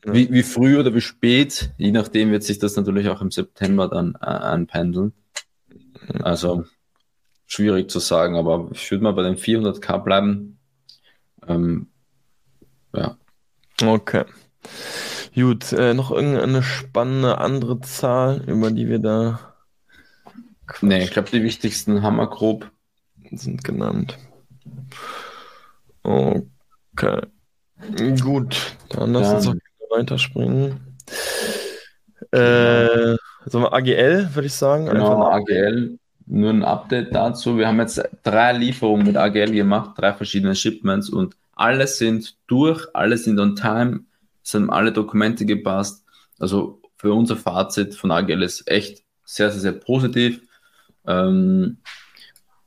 ja. wie, wie früh oder wie spät, je nachdem wird sich das natürlich auch im September dann äh, einpendeln. Also schwierig zu sagen, aber ich würde mal bei den 400k bleiben. Ähm, ja. Okay. Gut, äh, noch irgendeine spannende andere Zahl, über die wir da. Nee, ich glaube, die wichtigsten haben wir grob. Sind genannt. Okay. Gut, dann lass uns auch weiterspringen. Äh, also AGL, würde ich sagen. Genau, AGL. Nur ein Update dazu. Wir haben jetzt drei Lieferungen mit AGL gemacht, drei verschiedene Shipments und alle sind durch, alle sind on time, es haben alle Dokumente gepasst. Also für unser Fazit von AGL ist echt sehr, sehr, sehr positiv. Ähm,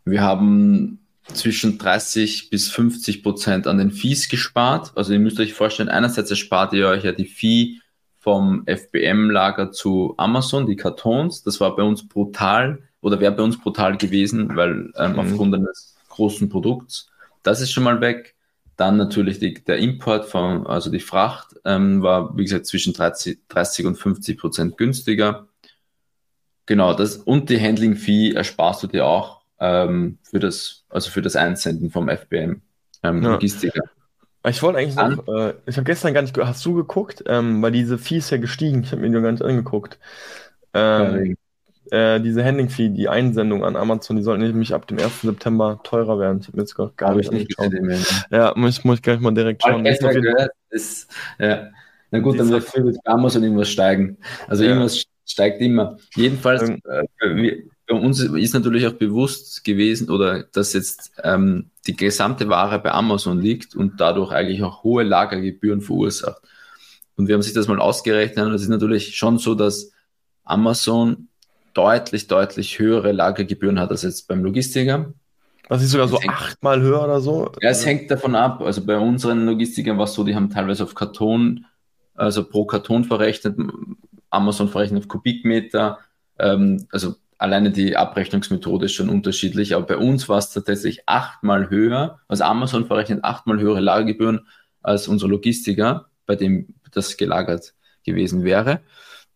wir haben zwischen 30 bis 50 Prozent an den Fees gespart. Also ihr müsst euch vorstellen, einerseits erspart ihr euch ja die Fee vom FBM-Lager zu Amazon, die Kartons. Das war bei uns brutal oder wäre bei uns brutal gewesen, weil ähm, mhm. aufgrund eines großen Produkts. Das ist schon mal weg. Dann natürlich die, der Import von, also die Fracht ähm, war, wie gesagt, zwischen 30, 30 und 50 Prozent günstiger. Genau, das und die Handling-Fee ersparst du dir auch ähm, für das, also für das Einsenden vom FBM ähm, ja. Logistiker. Ich wollte eigentlich noch, äh, ich habe gestern gar nicht, hast du geguckt, ähm, weil diese Fee ist ja gestiegen, ich habe mir die gar nicht angeguckt. Ähm, äh, diese Handling-Fee, die Einsendung an Amazon, die sollten nämlich ab dem 1. September teurer werden. Ich habe mir jetzt gar, gar nicht angeschaut. Ja, muss, muss ich gleich mal direkt schauen. Ich gehört, ist, ja. Na gut, dann wird für Amazon irgendwas steigen. Also ja. irgendwas steigt immer. Jedenfalls, ähm, äh, bei uns ist natürlich auch bewusst gewesen, oder dass jetzt ähm, die gesamte Ware bei Amazon liegt und dadurch eigentlich auch hohe Lagergebühren verursacht. Und wir haben sich das mal ausgerechnet und es ist natürlich schon so, dass Amazon deutlich, deutlich höhere Lagergebühren hat als jetzt beim Logistiker. Das ist sogar so hängt, achtmal höher oder so? Ja, es hängt davon ab. Also bei unseren Logistikern war es so, die haben teilweise auf Karton, also pro Karton verrechnet, Amazon verrechnet auf Kubikmeter. Ähm, also alleine die Abrechnungsmethode ist schon unterschiedlich, aber bei uns war es tatsächlich achtmal höher. Also Amazon verrechnet achtmal höhere Lagergebühren als unser Logistiker, bei dem das gelagert gewesen wäre.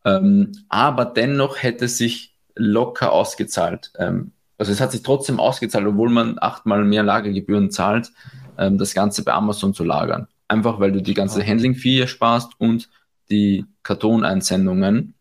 Ähm, aber dennoch hätte sich locker ausgezahlt. Ähm, also es hat sich trotzdem ausgezahlt, obwohl man achtmal mehr Lagergebühren zahlt, ähm, das Ganze bei Amazon zu lagern. Einfach weil du die ganze Handling-Fee ersparst und die Kartoneinsendungen.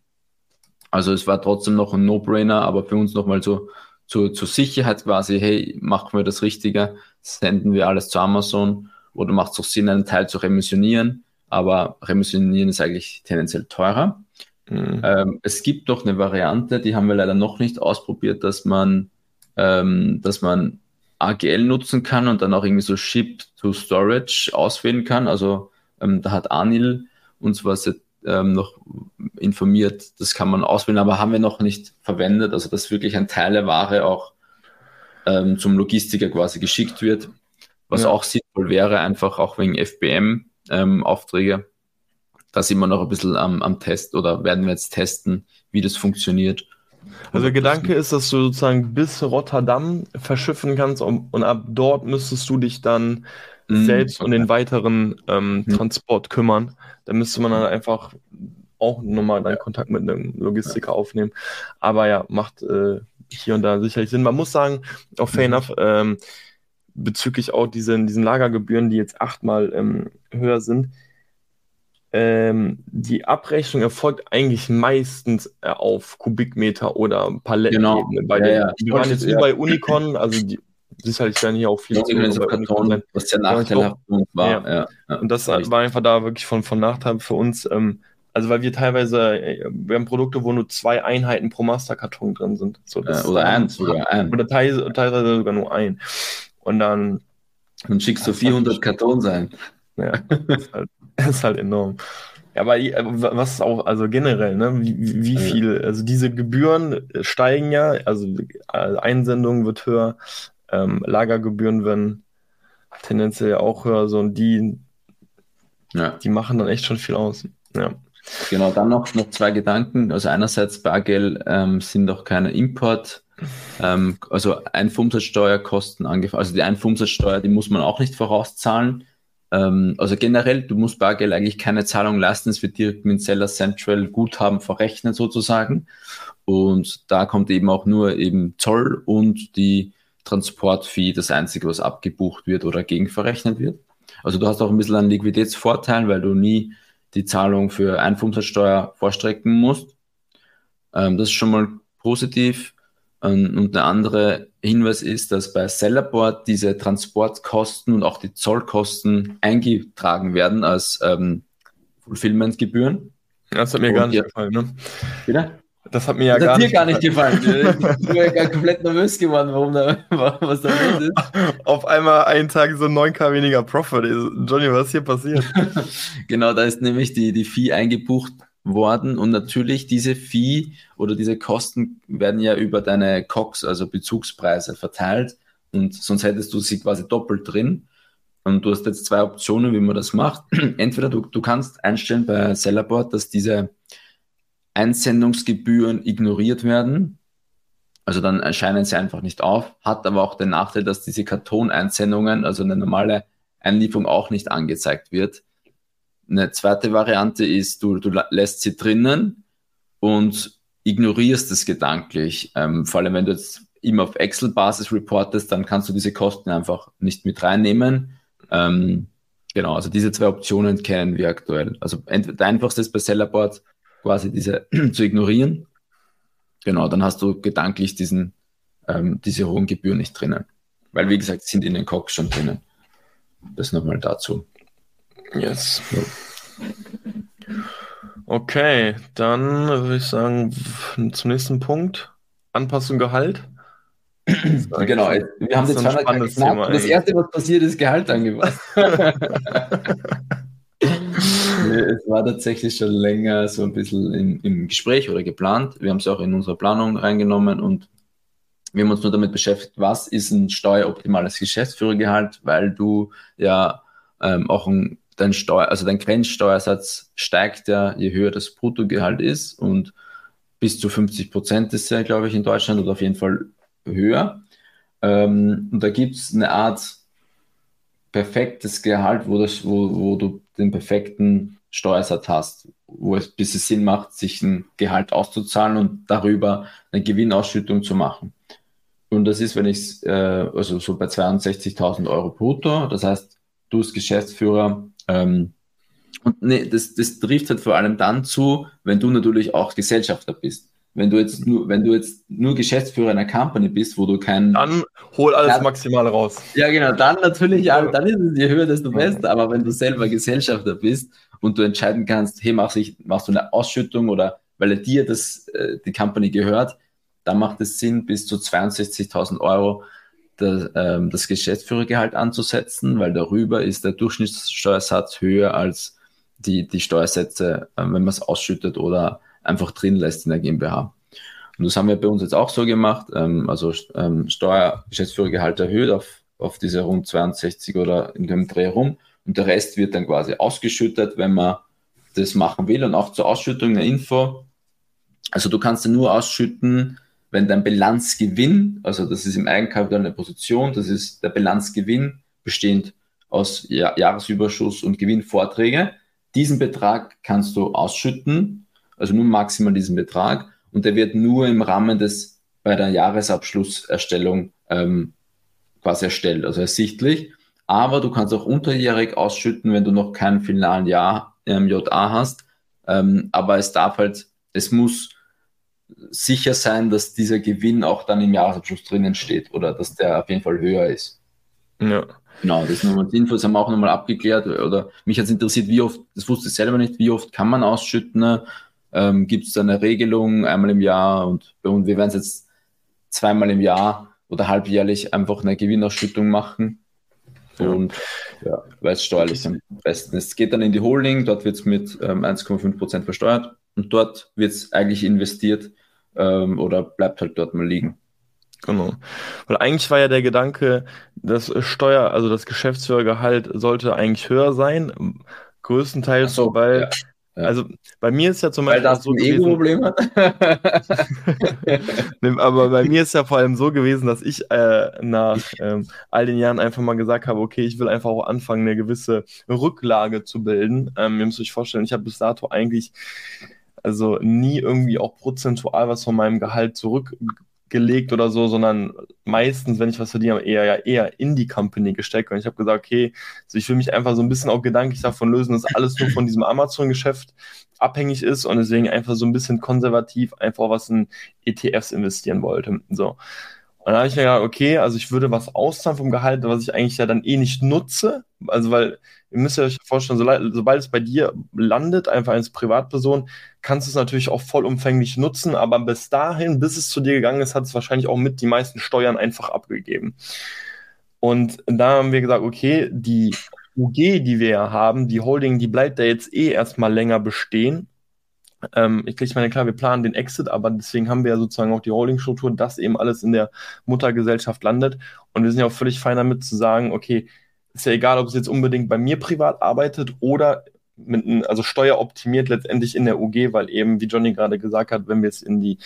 Also es war trotzdem noch ein No-Brainer, aber für uns nochmal so zur, zur Sicherheit quasi, hey, machen wir das Richtige, senden wir alles zu Amazon oder macht es auch Sinn, einen Teil zu remissionieren, aber remissionieren ist eigentlich tendenziell teurer. Mhm. Ähm, es gibt doch eine Variante, die haben wir leider noch nicht ausprobiert, dass man, ähm, dass man AGL nutzen kann und dann auch irgendwie so Ship to Storage auswählen kann. Also ähm, da hat Anil uns was ähm, noch informiert, das kann man auswählen, aber haben wir noch nicht verwendet. Also dass wirklich ein Teil der Ware auch ähm, zum Logistiker quasi geschickt wird, was ja. auch sinnvoll wäre, einfach auch wegen FBM-Aufträge. Ähm, da sind wir noch ein bisschen am, am Test oder werden wir jetzt testen, wie das funktioniert. Also der Gedanke ist, dass du sozusagen bis Rotterdam verschiffen kannst und, und ab dort müsstest du dich dann mm, selbst um den weiteren ähm, mhm. Transport kümmern. Da müsste man dann einfach auch nochmal dann Kontakt mit einem Logistiker aufnehmen. Aber ja, macht äh, hier und da sicherlich Sinn. Man muss sagen, auch fair mhm. enough, ähm, bezüglich auch diesen, diesen Lagergebühren, die jetzt achtmal ähm, höher sind, ähm, die Abrechnung erfolgt eigentlich meistens äh, auf Kubikmeter oder Palettenebene. Genau. Bei ja, ja. Wir waren jetzt ja. bei Unicon, also die sicherlich werden hier auch viele Karton, was ja nachteilhaft war. Ja. Ja. Und das war einfach da wirklich von, von Nachteil für uns. Ähm, Also weil wir teilweise, äh, wir haben Produkte, wo nur zwei Einheiten pro Masterkarton drin sind. So, äh, oder eins sogar ein. Oder teilweise, teilweise sogar nur ein. Und dann. Dann schickst du 400 Kartons ein. Ja, ist halt, ist halt enorm. Ja, aber äh, was auch, also generell, ne, wie, wie viel, also diese Gebühren steigen ja, also Einsendung wird höher, ähm, Lagergebühren werden tendenziell auch höher, so und die, ja. die machen dann echt schon viel aus. Ja. Genau, dann noch, noch zwei Gedanken. Also einerseits Bargeld ähm, sind auch keine Import, ähm, also Einfuhrumsatzsteuerkosten angefangen. Also die Einfuhrumsatzsteuer, die muss man auch nicht vorauszahlen. Ähm, also generell, du musst Bargeld eigentlich keine Zahlung leisten. Es wird direkt mit Seller Central Guthaben verrechnet sozusagen. Und da kommt eben auch nur eben Zoll und die Transportfee das einzige, was abgebucht wird oder gegenverrechnet wird. Also du hast auch ein bisschen einen Liquiditätsvorteil, weil du nie die Zahlung für Einfuhrumsatzsteuer vorstrecken musst. Ähm, das ist schon mal positiv. Ähm, und der andere Hinweis ist, dass bei Sellerboard diese Transportkosten und auch die Zollkosten eingetragen werden als ähm, Fulfillmentgebühren. Das hat mir und gar nicht gefallen, ne? Bitte? Das hat mir ja das gar, hat dir nicht gar nicht gefallen. ich bin ja komplett nervös geworden, warum da, was da los ist. Auf einmal einen Tag so 9k weniger Profit. Johnny, was ist hier passiert? genau, da ist nämlich die, die Fee eingebucht worden und natürlich diese Fee oder diese Kosten werden ja über deine COX, also Bezugspreise verteilt und sonst hättest du sie quasi doppelt drin. Und du hast jetzt zwei Optionen, wie man das macht. Entweder du, du kannst einstellen bei Sellerboard, dass diese Einsendungsgebühren ignoriert werden. Also dann erscheinen sie einfach nicht auf, hat aber auch den Nachteil, dass diese Kartoneinsendungen, also eine normale Einlieferung auch nicht angezeigt wird. Eine zweite Variante ist, du, du lässt sie drinnen und ignorierst es gedanklich. Ähm, vor allem, wenn du jetzt immer auf Excel-Basis reportest, dann kannst du diese Kosten einfach nicht mit reinnehmen. Ähm, genau, also diese zwei Optionen kennen wir aktuell. Also der einfachste ist bei Sellerboard, quasi diese zu ignorieren. Genau, dann hast du gedanklich diesen, ähm, diese hohen Gebühren nicht drinnen. Weil, wie gesagt, sind in den Cox schon drinnen. Das nochmal dazu. Yes. So. Okay, dann würde ich sagen, zum nächsten Punkt. Anpassung Gehalt. genau, wir haben jetzt das, das erste, was passiert, ist Gehalt angepasst. es war tatsächlich schon länger so ein bisschen im, im Gespräch oder geplant. Wir haben es auch in unsere Planung reingenommen und wir haben uns nur damit beschäftigt, was ist ein steueroptimales Geschäftsführergehalt, weil du ja ähm, auch ein, dein Steuer, also dein Grenzsteuersatz steigt ja, je höher das Bruttogehalt ist und bis zu 50 Prozent ist ja, glaube ich, in Deutschland oder auf jeden Fall höher. Ähm, und da gibt es eine Art perfektes Gehalt, wo, das, wo, wo du den perfekten Steuersatz hast, wo es bis es Sinn macht, sich ein Gehalt auszuzahlen und darüber eine Gewinnausschüttung zu machen. Und das ist, wenn ich äh, also so bei 62.000 Euro brutto, das heißt, du als Geschäftsführer, ähm, und nee, das, das trifft halt vor allem dann zu, wenn du natürlich auch Gesellschafter bist. Wenn du jetzt nur, wenn du jetzt nur Geschäftsführer einer Company bist, wo du kein. Dann hol alles dann, maximal raus. Ja, genau, dann natürlich, ja, dann ist es je höher, desto besser. Aber wenn du selber Gesellschafter bist und du entscheiden kannst, hey, machst, ich, machst du eine Ausschüttung oder weil dir das, äh, die Company gehört, dann macht es Sinn, bis zu 62.000 Euro das, ähm, das Geschäftsführergehalt anzusetzen, weil darüber ist der Durchschnittssteuersatz höher als die, die Steuersätze, äh, wenn man es ausschüttet oder einfach drin lässt in der GmbH. Und das haben wir bei uns jetzt auch so gemacht, ähm, also ähm, Steuergeschäftsführergehalt erhöht auf, auf diese rund 62 oder in dem Dreh rum und der Rest wird dann quasi ausgeschüttet, wenn man das machen will und auch zur Ausschüttung eine Info. Also du kannst ja nur ausschütten, wenn dein Bilanzgewinn, also das ist im Eigenkapital eine Position, das ist der Bilanzgewinn bestehend aus Jahresüberschuss und Gewinnvorträge. Diesen Betrag kannst du ausschütten also nur maximal diesen Betrag und der wird nur im Rahmen des bei der Jahresabschlusserstellung ähm, quasi erstellt, also ersichtlich. Aber du kannst auch unterjährig ausschütten, wenn du noch kein finalen Jahr im JA hast. Ähm, aber es darf halt, es muss sicher sein, dass dieser Gewinn auch dann im Jahresabschluss drinnen steht oder dass der auf jeden Fall höher ist. Ja. Genau, das nochmal die Infos haben wir auch nochmal abgeklärt. Oder mich hat es interessiert, wie oft, das wusste ich selber nicht, wie oft kann man ausschütten? Ähm, Gibt es da eine Regelung einmal im Jahr? Und, und wir werden es jetzt zweimal im Jahr oder halbjährlich einfach eine Gewinnausschüttung machen. Und ja, weil es steuerlich am besten ist. Es geht dann in die Holding, dort wird es mit ähm, 1,5% versteuert und dort wird es eigentlich investiert ähm, oder bleibt halt dort mal liegen. Genau. Weil eigentlich war ja der Gedanke, das Steuer, also das Geschäftsführergehalt sollte eigentlich höher sein, größtenteils, so, weil, ja, ja. also bei mir ist ja zum Beispiel. Weil das so ein Ego-Problem hat. aber bei mir ist ja vor allem so gewesen, dass ich äh, nach ähm, all den Jahren einfach mal gesagt habe, okay, ich will einfach auch anfangen, eine gewisse Rücklage zu bilden. Ähm, ihr müsst euch vorstellen, ich habe bis dato eigentlich also nie irgendwie auch prozentual was von meinem Gehalt zurück gelegt oder so, sondern meistens, wenn ich was verdiene, eher ja eher in die Company gesteckt. Und ich habe gesagt, okay, also ich will mich einfach so ein bisschen auch gedanklich davon lösen, dass alles nur von diesem Amazon-Geschäft abhängig ist und deswegen einfach so ein bisschen konservativ einfach was in ETFs investieren wollte. So. Und dann habe ich mir gedacht, okay, also ich würde was auszahlen vom Gehalt, was ich eigentlich ja dann eh nicht nutze. Also, weil ihr müsst euch vorstellen, so, sobald es bei dir landet, einfach als Privatperson, kannst du es natürlich auch vollumfänglich nutzen, aber bis dahin, bis es zu dir gegangen ist, hat es wahrscheinlich auch mit die meisten Steuern einfach abgegeben. Und da haben wir gesagt, okay, die UG, die wir ja haben, die Holding, die bleibt da jetzt eh erstmal länger bestehen. Ähm, ich meine, klar, wir planen den Exit, aber deswegen haben wir ja sozusagen auch die Holding-Struktur, dass eben alles in der Muttergesellschaft landet. Und wir sind ja auch völlig fein damit zu sagen, okay, ist ja egal, ob es jetzt unbedingt bei mir privat arbeitet oder mit, also steueroptimiert letztendlich in der UG, weil eben, wie Johnny gerade gesagt hat, wenn wir es in die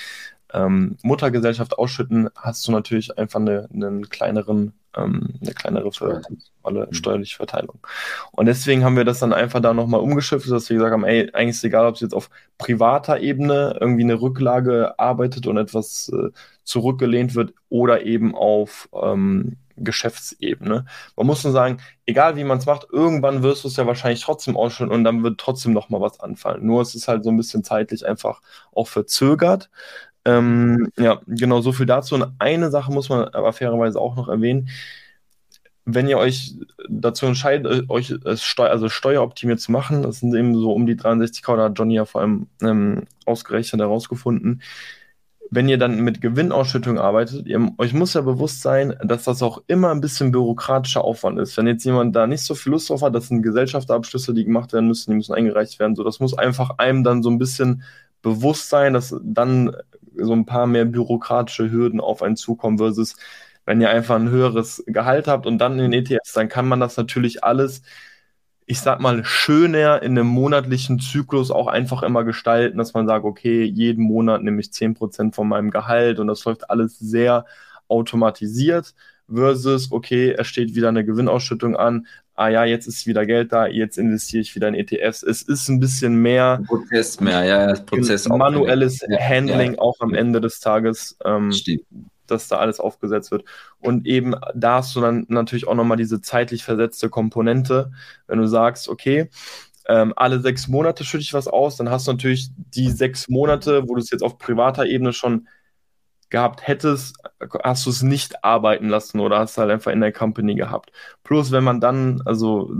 ähm, Muttergesellschaft ausschütten, hast du natürlich einfach eine, einen kleineren, ähm, eine kleinere Ver mhm. steuerliche Verteilung. Und deswegen haben wir das dann einfach da nochmal umgeschifft, dass wir gesagt haben, ey, eigentlich ist es egal, ob es jetzt auf privater Ebene irgendwie eine Rücklage arbeitet und etwas äh, zurückgelehnt wird oder eben auf ähm, Geschäftsebene. Man muss nur sagen, egal wie man es macht, irgendwann wirst du es ja wahrscheinlich trotzdem ausschütten und dann wird trotzdem noch mal was anfallen. Nur es ist halt so ein bisschen zeitlich einfach auch verzögert. Ähm, ja, genau, so viel dazu. Und eine Sache muss man aber fairerweise auch noch erwähnen. Wenn ihr euch dazu entscheidet, euch Steu also steueroptimiert zu machen, das sind eben so um die 63k, da hat Johnny ja vor allem ähm, ausgerechnet herausgefunden, wenn ihr dann mit Gewinnausschüttung arbeitet, ihr, euch muss ja bewusst sein, dass das auch immer ein bisschen bürokratischer Aufwand ist. Wenn jetzt jemand da nicht so viel Lust drauf hat, das sind Gesellschaftsabschlüsse, die gemacht werden müssen, die müssen eingereicht werden. So, das muss einfach einem dann so ein bisschen bewusst sein, dass dann so ein paar mehr bürokratische Hürden auf einen zukommen versus wenn ihr einfach ein höheres Gehalt habt und dann in den ETFs, dann kann man das natürlich alles ich sag mal, schöner in einem monatlichen Zyklus auch einfach immer gestalten, dass man sagt, okay, jeden Monat nehme ich 10% von meinem Gehalt und das läuft alles sehr automatisiert versus, okay, es steht wieder eine Gewinnausschüttung an, ah ja, jetzt ist wieder Geld da, jetzt investiere ich wieder in ETFs. Es ist ein bisschen mehr Prozess mehr, ja, Prozess manuelles Handling ja. auch am Ende des Tages. Ähm, dass da alles aufgesetzt wird. Und eben da hast du dann natürlich auch nochmal diese zeitlich versetzte Komponente, wenn du sagst, okay, ähm, alle sechs Monate schütte ich was aus, dann hast du natürlich die sechs Monate, wo du es jetzt auf privater Ebene schon gehabt hättest, hast du es nicht arbeiten lassen oder hast halt einfach in der Company gehabt. Plus, wenn man dann, also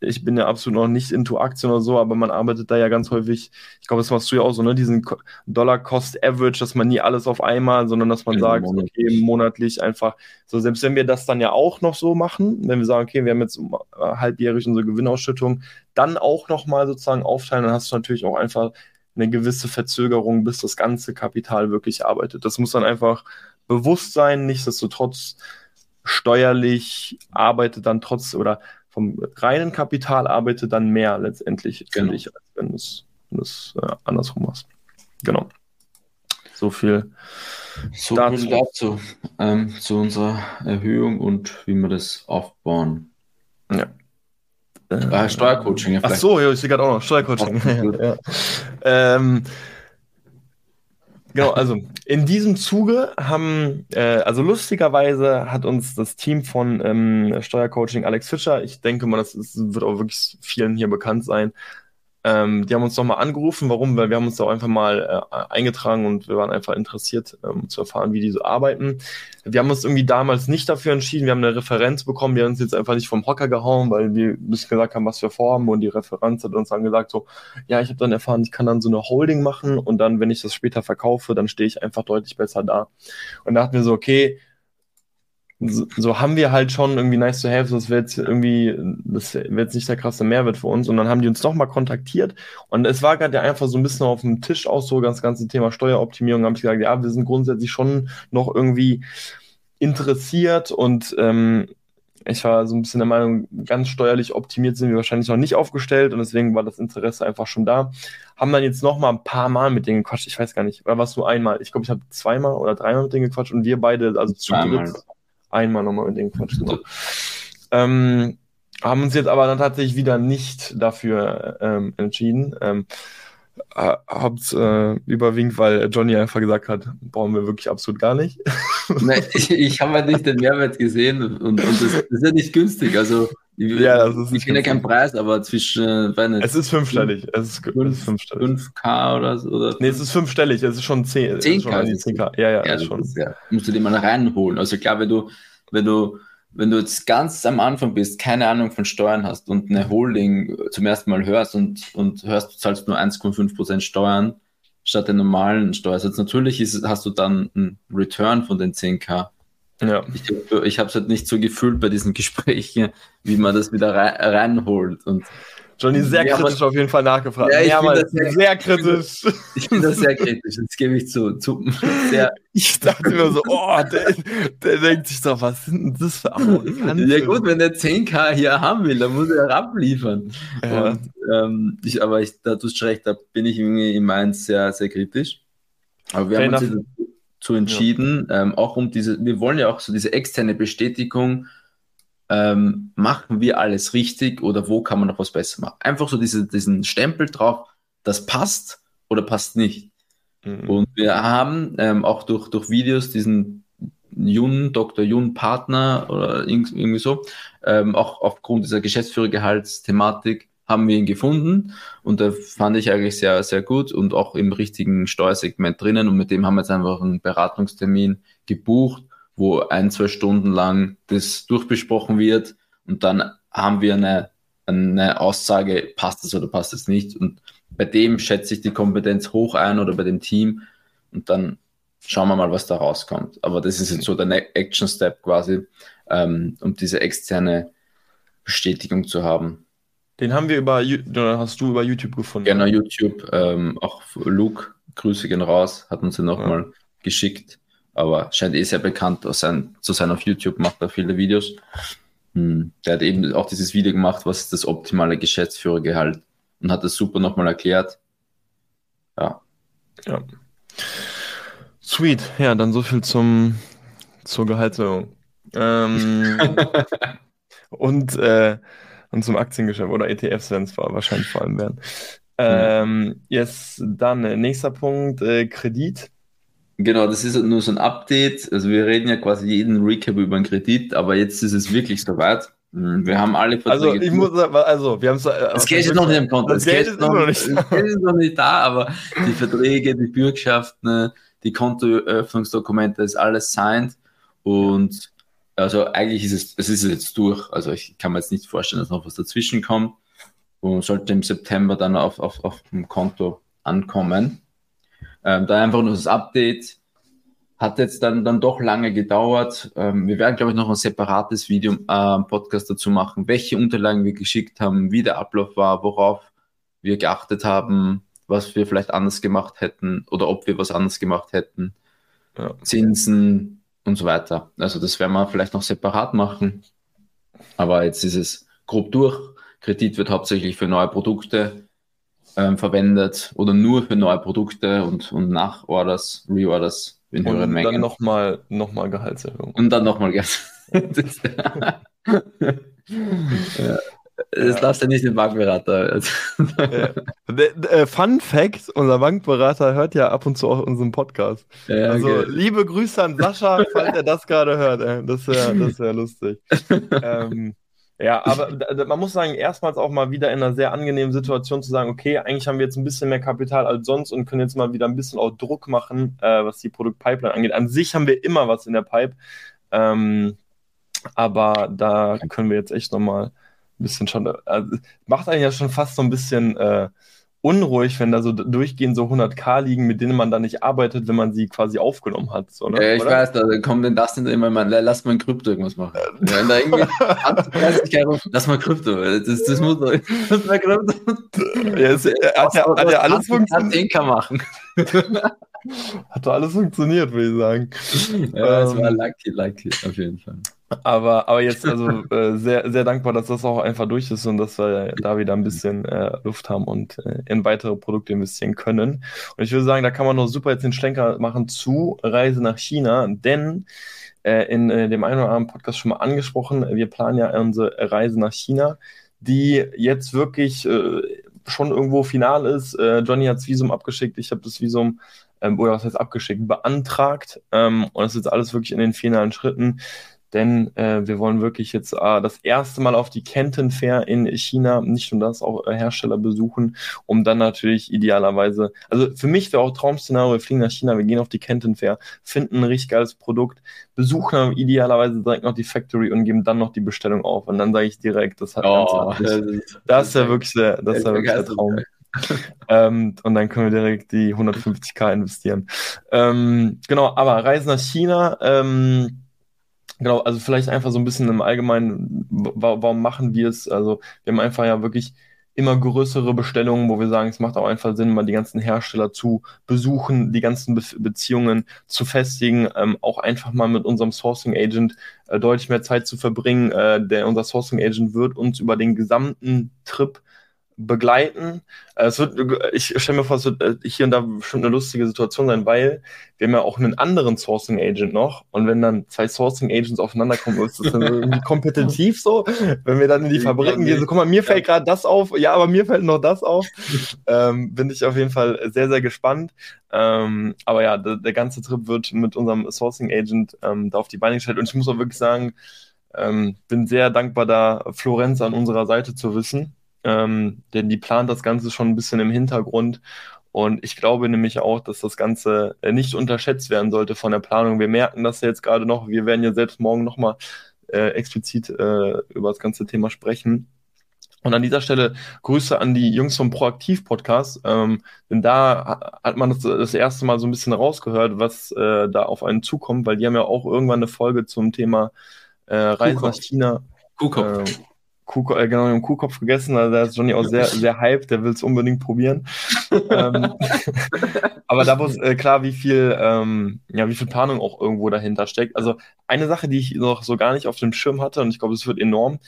ich bin ja absolut noch nicht into Aktien oder so, aber man arbeitet da ja ganz häufig, ich glaube, das machst du ja auch so, ne, diesen Dollar-Cost-Average, dass man nie alles auf einmal, sondern dass man ja, sagt, monatlich. okay, monatlich einfach, so selbst wenn wir das dann ja auch noch so machen, wenn wir sagen, okay, wir haben jetzt äh, halbjährig unsere Gewinnausschüttung, dann auch nochmal sozusagen aufteilen, dann hast du natürlich auch einfach eine gewisse Verzögerung, bis das ganze Kapital wirklich arbeitet. Das muss dann einfach bewusst sein, nichtsdestotrotz steuerlich arbeitet dann trotz oder vom reinen Kapital arbeitet dann mehr letztendlich, genau. ich, als wenn du es, äh, andersrum machst. Genau. So viel. So dazu. viel dazu, ähm, zu unserer Erhöhung und wie wir das aufbauen. Ja. Äh, äh Steuercoaching. Ja, Ach so, ja, ich sehe gerade auch noch Steuercoaching. ja. ähm, Genau, also in diesem Zuge haben, äh, also lustigerweise hat uns das Team von ähm, Steuercoaching Alex Fischer, ich denke mal, das ist, wird auch wirklich vielen hier bekannt sein, Ähm, die haben uns nochmal angerufen. Warum? Weil wir haben uns da auch einfach mal äh, eingetragen und wir waren einfach interessiert ähm, zu erfahren, wie die so arbeiten. Wir haben uns irgendwie damals nicht dafür entschieden. Wir haben eine Referenz bekommen. Wir haben uns jetzt einfach nicht vom Hocker gehauen, weil wir nicht gesagt haben, was wir vorhaben. Und die Referenz hat uns dann gesagt so, ja, ich habe dann erfahren, ich kann dann so eine Holding machen und dann, wenn ich das später verkaufe, dann stehe ich einfach deutlich besser da. Und da hatten wir so, okay, so, so, haben wir halt schon irgendwie nice to have, das wäre jetzt irgendwie, das wäre jetzt nicht der krasse Mehrwert für uns. Und dann haben die uns nochmal kontaktiert und es war gerade ja einfach so ein bisschen auf dem Tisch auch so, das ganze Thema Steueroptimierung, habe ich gesagt, ja, wir sind grundsätzlich schon noch irgendwie interessiert und ähm, ich war so ein bisschen der Meinung, ganz steuerlich optimiert sind wir wahrscheinlich noch nicht aufgestellt und deswegen war das Interesse einfach schon da. Haben dann jetzt noch mal ein paar Mal mit denen gequatscht, ich weiß gar nicht, oder was nur einmal? Ich glaube, ich habe zweimal oder dreimal mit denen gequatscht und wir beide, also zu dritt, einmal nochmal mit denen quatschen. So. Ähm, haben uns jetzt aber dann tatsächlich wieder nicht dafür ähm, entschieden. Ähm, habt äh, überwiegend, weil Johnny einfach gesagt hat, brauchen wir wirklich absolut gar nicht. Nein, ich, ich habe halt nicht den Mehrwert gesehen und, und das, das, ist ja nicht günstig. Also ich, ja, ich kenne ja keinen Preis, aber zwischen äh, es ist fünfstellig. Es ist, 5, es ist fünfstellig. 5K oder so. Oder nee, es ist fünfstellig, es ist schon 10. 10K. 10K. Ja, ja, ja, ist schon. Ist, ja. Musst du dir mal reinholen. Also klar, wenn du wenn du, wenn du jetzt ganz am Anfang bist, keine Ahnung von Steuern hast und eine Holding zum ersten Mal hörst und, und hörst, du zahlst nur 1,5% Steuern statt den normalen Steuersatz. Natürlich ist, hast du dann einen Return von den 10k. Ja. Ich, ich habe es halt nicht so gefühlt bei diesen Gesprächen, wie man das wieder rein, reinholt. Und Johnny sehr ja, kritisch auf jeden Fall nachgefragt. Ja, ich ja, bin sehr, sehr, kritisch. Ich bin das sehr kritisch, das gebe ich zu. zu sehr ich dachte mir so, oh, der, der denkt sich doch, was sind denn das für Arroganzen? Ja gut, wenn der 10k hier haben will, dann muss er abliefern. Ja. Und, ähm, ich, aber ich, da tust du recht, da bin ich irgendwie in Mainz sehr, sehr kritisch. Aber wir Fair haben uns dazu entschieden, ja. ähm, auch um diese, wir wollen ja auch so diese externe Bestätigung, ähm, machen wir alles richtig oder wo kann man noch was besser machen? Einfach so diese, diesen Stempel drauf, das passt oder passt nicht. Mhm. Und wir haben ähm, auch durch, durch Videos diesen Jun, Dr. Jun Partner oder irgendwie so, ähm, auch aufgrund dieser Geschäftsführergehaltsthematik haben wir ihn gefunden und da fand ich eigentlich sehr, sehr gut und auch im richtigen Steuersegment drinnen und mit dem haben wir jetzt einfach einen Beratungstermin gebucht wo ein, zwei Stunden lang das durchbesprochen wird und dann haben wir eine, eine Aussage, passt es oder passt es nicht. Und bei dem schätze ich die Kompetenz hoch ein oder bei dem Team und dann schauen wir mal, was da rauskommt. Aber das ist jetzt so der ne-, Action Step quasi, ähm, um diese externe Bestätigung zu haben. Den haben wir über, hast du über YouTube gefunden? Genau, YouTube. Ähm, auch Luke, Grüße gehen raus, hat uns ja nochmal ja. geschickt aber scheint eh sehr bekannt sein, zu sein auf YouTube, macht er viele Videos. Hm. Der hat eben auch dieses Video gemacht, was ist das optimale Geschäftsführergehalt und hat das super nochmal erklärt. Ja. Ja. Sweet. Ja, dann so viel zum, zur Gehaltserhöhung. Ähm, und, äh, und zum Aktiengeschäft oder ETFs werden es wahrscheinlich vor allem werden. Ähm, yes, dann äh, nächster Punkt, äh, Kredit. Genau, das ist nur so ein Update. Also wir reden ja quasi jeden Recap über einen Kredit, aber jetzt ist es wirklich soweit. Hm, wir haben alle Verträge. Also ich muss sagen, also wir haben äh, Das Geld ist noch nicht im Konto. Das, das Geld, ist noch, noch nicht, das Geld ist noch nicht da, aber die Verträge, die Bürgschaften, die Kontoeröffnungsdokumente, ist alles signed und also eigentlich ist es, es ist jetzt durch. Also ich kann mir jetzt nicht vorstellen, dass noch was dazwischen kommt und sollte im September dann auf, auf, auf dem Konto ankommen. Ähm, da einfach nur das Update. Hat jetzt dann, dann doch lange gedauert. Ähm, wir werden, glaube ich, noch ein separates Video, äh, Podcast dazu machen, welche Unterlagen wir geschickt haben, wie der Ablauf war, worauf wir geachtet haben, was wir vielleicht anders gemacht hätten oder ob wir was anders gemacht hätten. Ja. Zinsen und so weiter. Also das werden wir vielleicht noch separat machen. Aber jetzt ist es grob durch. Kredit wird hauptsächlich für neue Produkte ähm, verwendet oder nur für neue Produkte und, und Nachorders, Reorders in höheren und Mengen. Und dann nochmal noch mal Gehaltserhöhung. Und dann nochmal Gehaltserhöhung. ja. Das ja. darfst du nicht den Bankberater. ja. Fun Fact: Unser Bankberater hört ja ab und zu auch unseren Podcast. Ja, also, okay. liebe Grüße an Sascha, falls er das gerade hört. Ey. Das wäre das wär lustig. ähm, Ja, aber man muss sagen, erstmals auch mal wieder in einer sehr angenehmen Situation zu sagen, okay, eigentlich haben wir jetzt ein bisschen mehr Kapital als sonst und können jetzt mal wieder ein bisschen auch Druck machen, äh, was die Produktpipeline angeht. An sich haben wir immer was in der Pipe, ähm, aber da können wir jetzt echt nochmal ein bisschen schon, also, macht eigentlich ja schon fast so ein bisschen äh, unruhig, wenn da so durchgehend so 100k liegen, mit denen man dann nicht arbeitet, wenn man sie quasi aufgenommen hat. So, ne? Ja, ich Oder? weiß, da kommt denn das denn immer, man, lass mal in Krypto irgendwas machen. Wenn da irgendwie lass mal Krypto, das, das muss doch, lass mal Krypto. Ja, es, hat, ja, hat ja alles funktioniert. machen. Hat doch alles funktioniert, würde ich sagen. Ja, es ähm, war lucky, lucky, auf jeden Fall. Aber, aber jetzt also äh, sehr, sehr dankbar, dass das auch einfach durch ist und dass wir da wieder ein bisschen äh, Luft haben und äh, in weitere Produkte investieren können. Und ich würde sagen, da kann man noch super jetzt den Schlenker machen zu Reise nach China, denn äh, in äh, dem einen oder anderen Podcast schon mal angesprochen, wir planen ja unsere Reise nach China, die jetzt wirklich äh, schon irgendwo final ist. Johnny hat das Visum abgeschickt, ich habe das Visum ähm, oder was heißt abgeschickt, beantragt. Ähm, und das ist jetzt alles wirklich in den finalen Schritten denn äh, wir wollen wirklich jetzt äh, das erste Mal auf die Kenton Fair in China, nicht nur das, auch äh, Hersteller besuchen, um dann natürlich idealerweise, also für mich wäre auch Traum-Szenario, wir fliegen nach China, wir gehen auf die Kenton Fair, finden ein richtig geiles Produkt, besuchen idealerweise direkt noch die Factory und geben dann noch die Bestellung auf. Und dann sage ich direkt, das hat oh, ganz das, ist, das ist ja wirklich der, das ist ja wirklich der Traum. ähm, und dann können wir direkt die 150k investieren. Ähm, genau, aber Reisen nach China, ähm, Genau, also vielleicht einfach so ein bisschen im Allgemeinen, warum machen wir es? Also wir haben einfach ja wirklich immer größere Bestellungen, wo wir sagen, es macht auch einfach Sinn, mal die ganzen Hersteller zu besuchen, die ganzen Be Beziehungen zu festigen, ähm, auch einfach mal mit unserem Sourcing Agent äh, deutlich mehr Zeit zu verbringen. Äh, der unser Sourcing Agent wird uns über den gesamten Trip begleiten. Äh, es wird, ich stelle mir vor, es wird äh, hier und da bestimmt eine lustige Situation sein, weil wir haben ja auch einen anderen Sourcing Agent noch. Und wenn dann zwei Sourcing Agents aufeinander kommen, ist das dann irgendwie kompetitiv so, wenn wir dann in die Fabriken gehen, so guck mal, mir fällt gerade das auf, ja, aber mir fällt noch das auf. ähm, bin ich auf jeden Fall sehr, sehr gespannt. Ähm, aber ja, der, der, ganze Trip wird mit unserem Sourcing Agent ähm, da auf die Beine gestellt. Und ich muss auch wirklich sagen, ähm, bin sehr dankbar, da Florenz an unserer Seite zu wissen ähm, denn die plant das Ganze schon ein bisschen im Hintergrund. Und ich glaube nämlich auch, dass das Ganze äh, nicht unterschätzt werden sollte von der Planung. Wir merken das ja jetzt gerade noch. Wir werden ja selbst morgen nochmal äh, explizit äh, über das ganze Thema sprechen. Und an dieser Stelle Grüße an die Jungs vom Proaktiv-Podcast, ähm, denn da hat man das, das erste Mal so ein bisschen rausgehört, was äh, da auf einen zukommt, weil die haben ja auch irgendwann eine Folge zum Thema äh, Reise nach China. Kuhkopf. Kuh, äh, genau, einen Kuhkopf gegessen. Also da ist Johnny auch sehr, sehr hype, der will es unbedingt probieren. ähm, aber da wurde äh, klar, wie viel, ähm, ja, wie viel Planung auch irgendwo dahinter steckt. Also eine Sache, die ich noch so gar nicht auf dem Schirm hatte, und ich glaube, es wird enorm,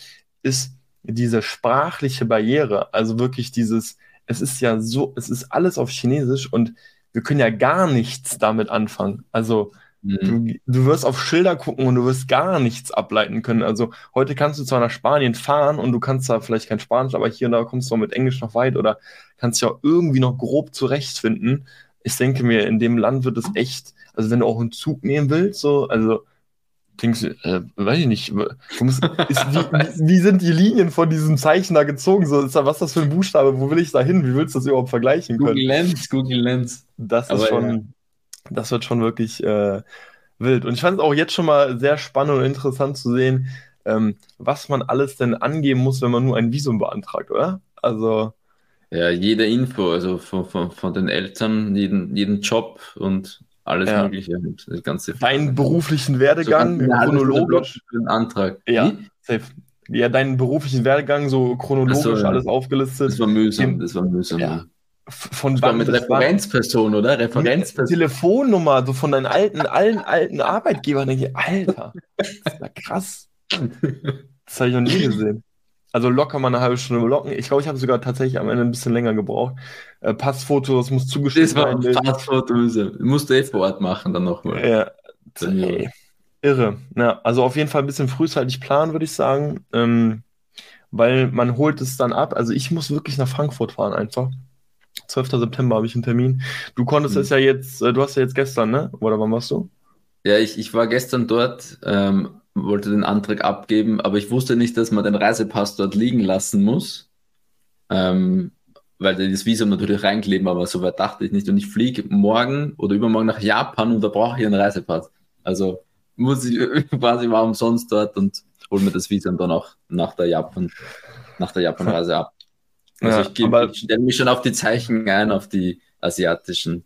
ist diese sprachliche Barriere. Also wirklich dieses, es ist ja so, es ist alles auf Chinesisch und wir können ja gar nichts damit anfangen. Also mhm. du wirst auf Schilder gucken und du wirst gar nichts ableiten können. Also heute kannst du zwar nach Spanien fahren und du kannst da vielleicht kein Spanisch, aber hier und da kommst du mit Englisch noch weit oder kannst ja irgendwie noch grob zurechtfinden. Ich denke mir, in dem Land wird es echt, also wenn du auch einen Zug nehmen willst, so, also denkst du, äh, weiß ich nicht, musst, ist, wie, wie, sind die Linien von diesem Zeichen da gezogen? So, ist da, was ist das für ein Buchstabe? Wo will ich da hin? Wie willst du das überhaupt vergleichen können? Google Lens, Google Lens. Das ist schon. Das wird schon wirklich äh, wild. Und ich fand es auch jetzt schon mal sehr spannend und interessant zu sehen, ähm, was man alles denn angeben muss, wenn man nur ein Visum beantragt, oder? Also. Ja, jede Info, also von, von, von den Eltern, jeden, jeden Job und alles ja. Mögliche. Das ganze Deinen beruflichen Werdegang, so chronologisch. Den Antrag. Ja, safe. Ja, deinen beruflichen Werdegang so chronologisch so, ja. alles aufgelistet. Das war mühsam, das war mühsam. Ja von wann mit Referenzperson, oder? Referenzperson. Telefonnummer, so von deinen alten, allen alten Arbeitgebern. Denke ich, Alter, das ist ja krass. Das habe ich noch nie gesehen. Also locker mal eine halbe Stunde locken. Ich glaube, ich habe sogar tatsächlich am Ende ein bisschen länger gebraucht. Äh, Passfoto, das muss zugeschickt werden. Das war Passfoto, musst du eh vor Ort machen dann nochmal. Ja, ey, irre. Ja, also auf jeden Fall ein bisschen frühzeitig planen, würde ich sagen. Ähm, weil man holt es dann ab. Also ich muss wirklich nach Frankfurt fahren einfach. 12. September habe ich einen Termin. Du konntest mhm. es ja jetzt, äh, du hast ja jetzt gestern, ne? Oder wann warst du? Ja, ich, ich war gestern dort, ähm, wollte den Antrag abgeben, aber ich wusste nicht, dass man den Reisepass dort liegen lassen muss. Ähm, weil die das Visum natürlich reinkleben, aber so weit dachte ich nicht. Und ich fliege morgen oder übermorgen nach Japan und da brauche ich einen Reisepass. Also muss ich quasi mal umsonst dort und hole mir das Visum dann auch nach der Japan, nach der Japan-Reise ab. Also ja, ich, ich stelle mich schon auf die Zeichen ein, auf die asiatischen.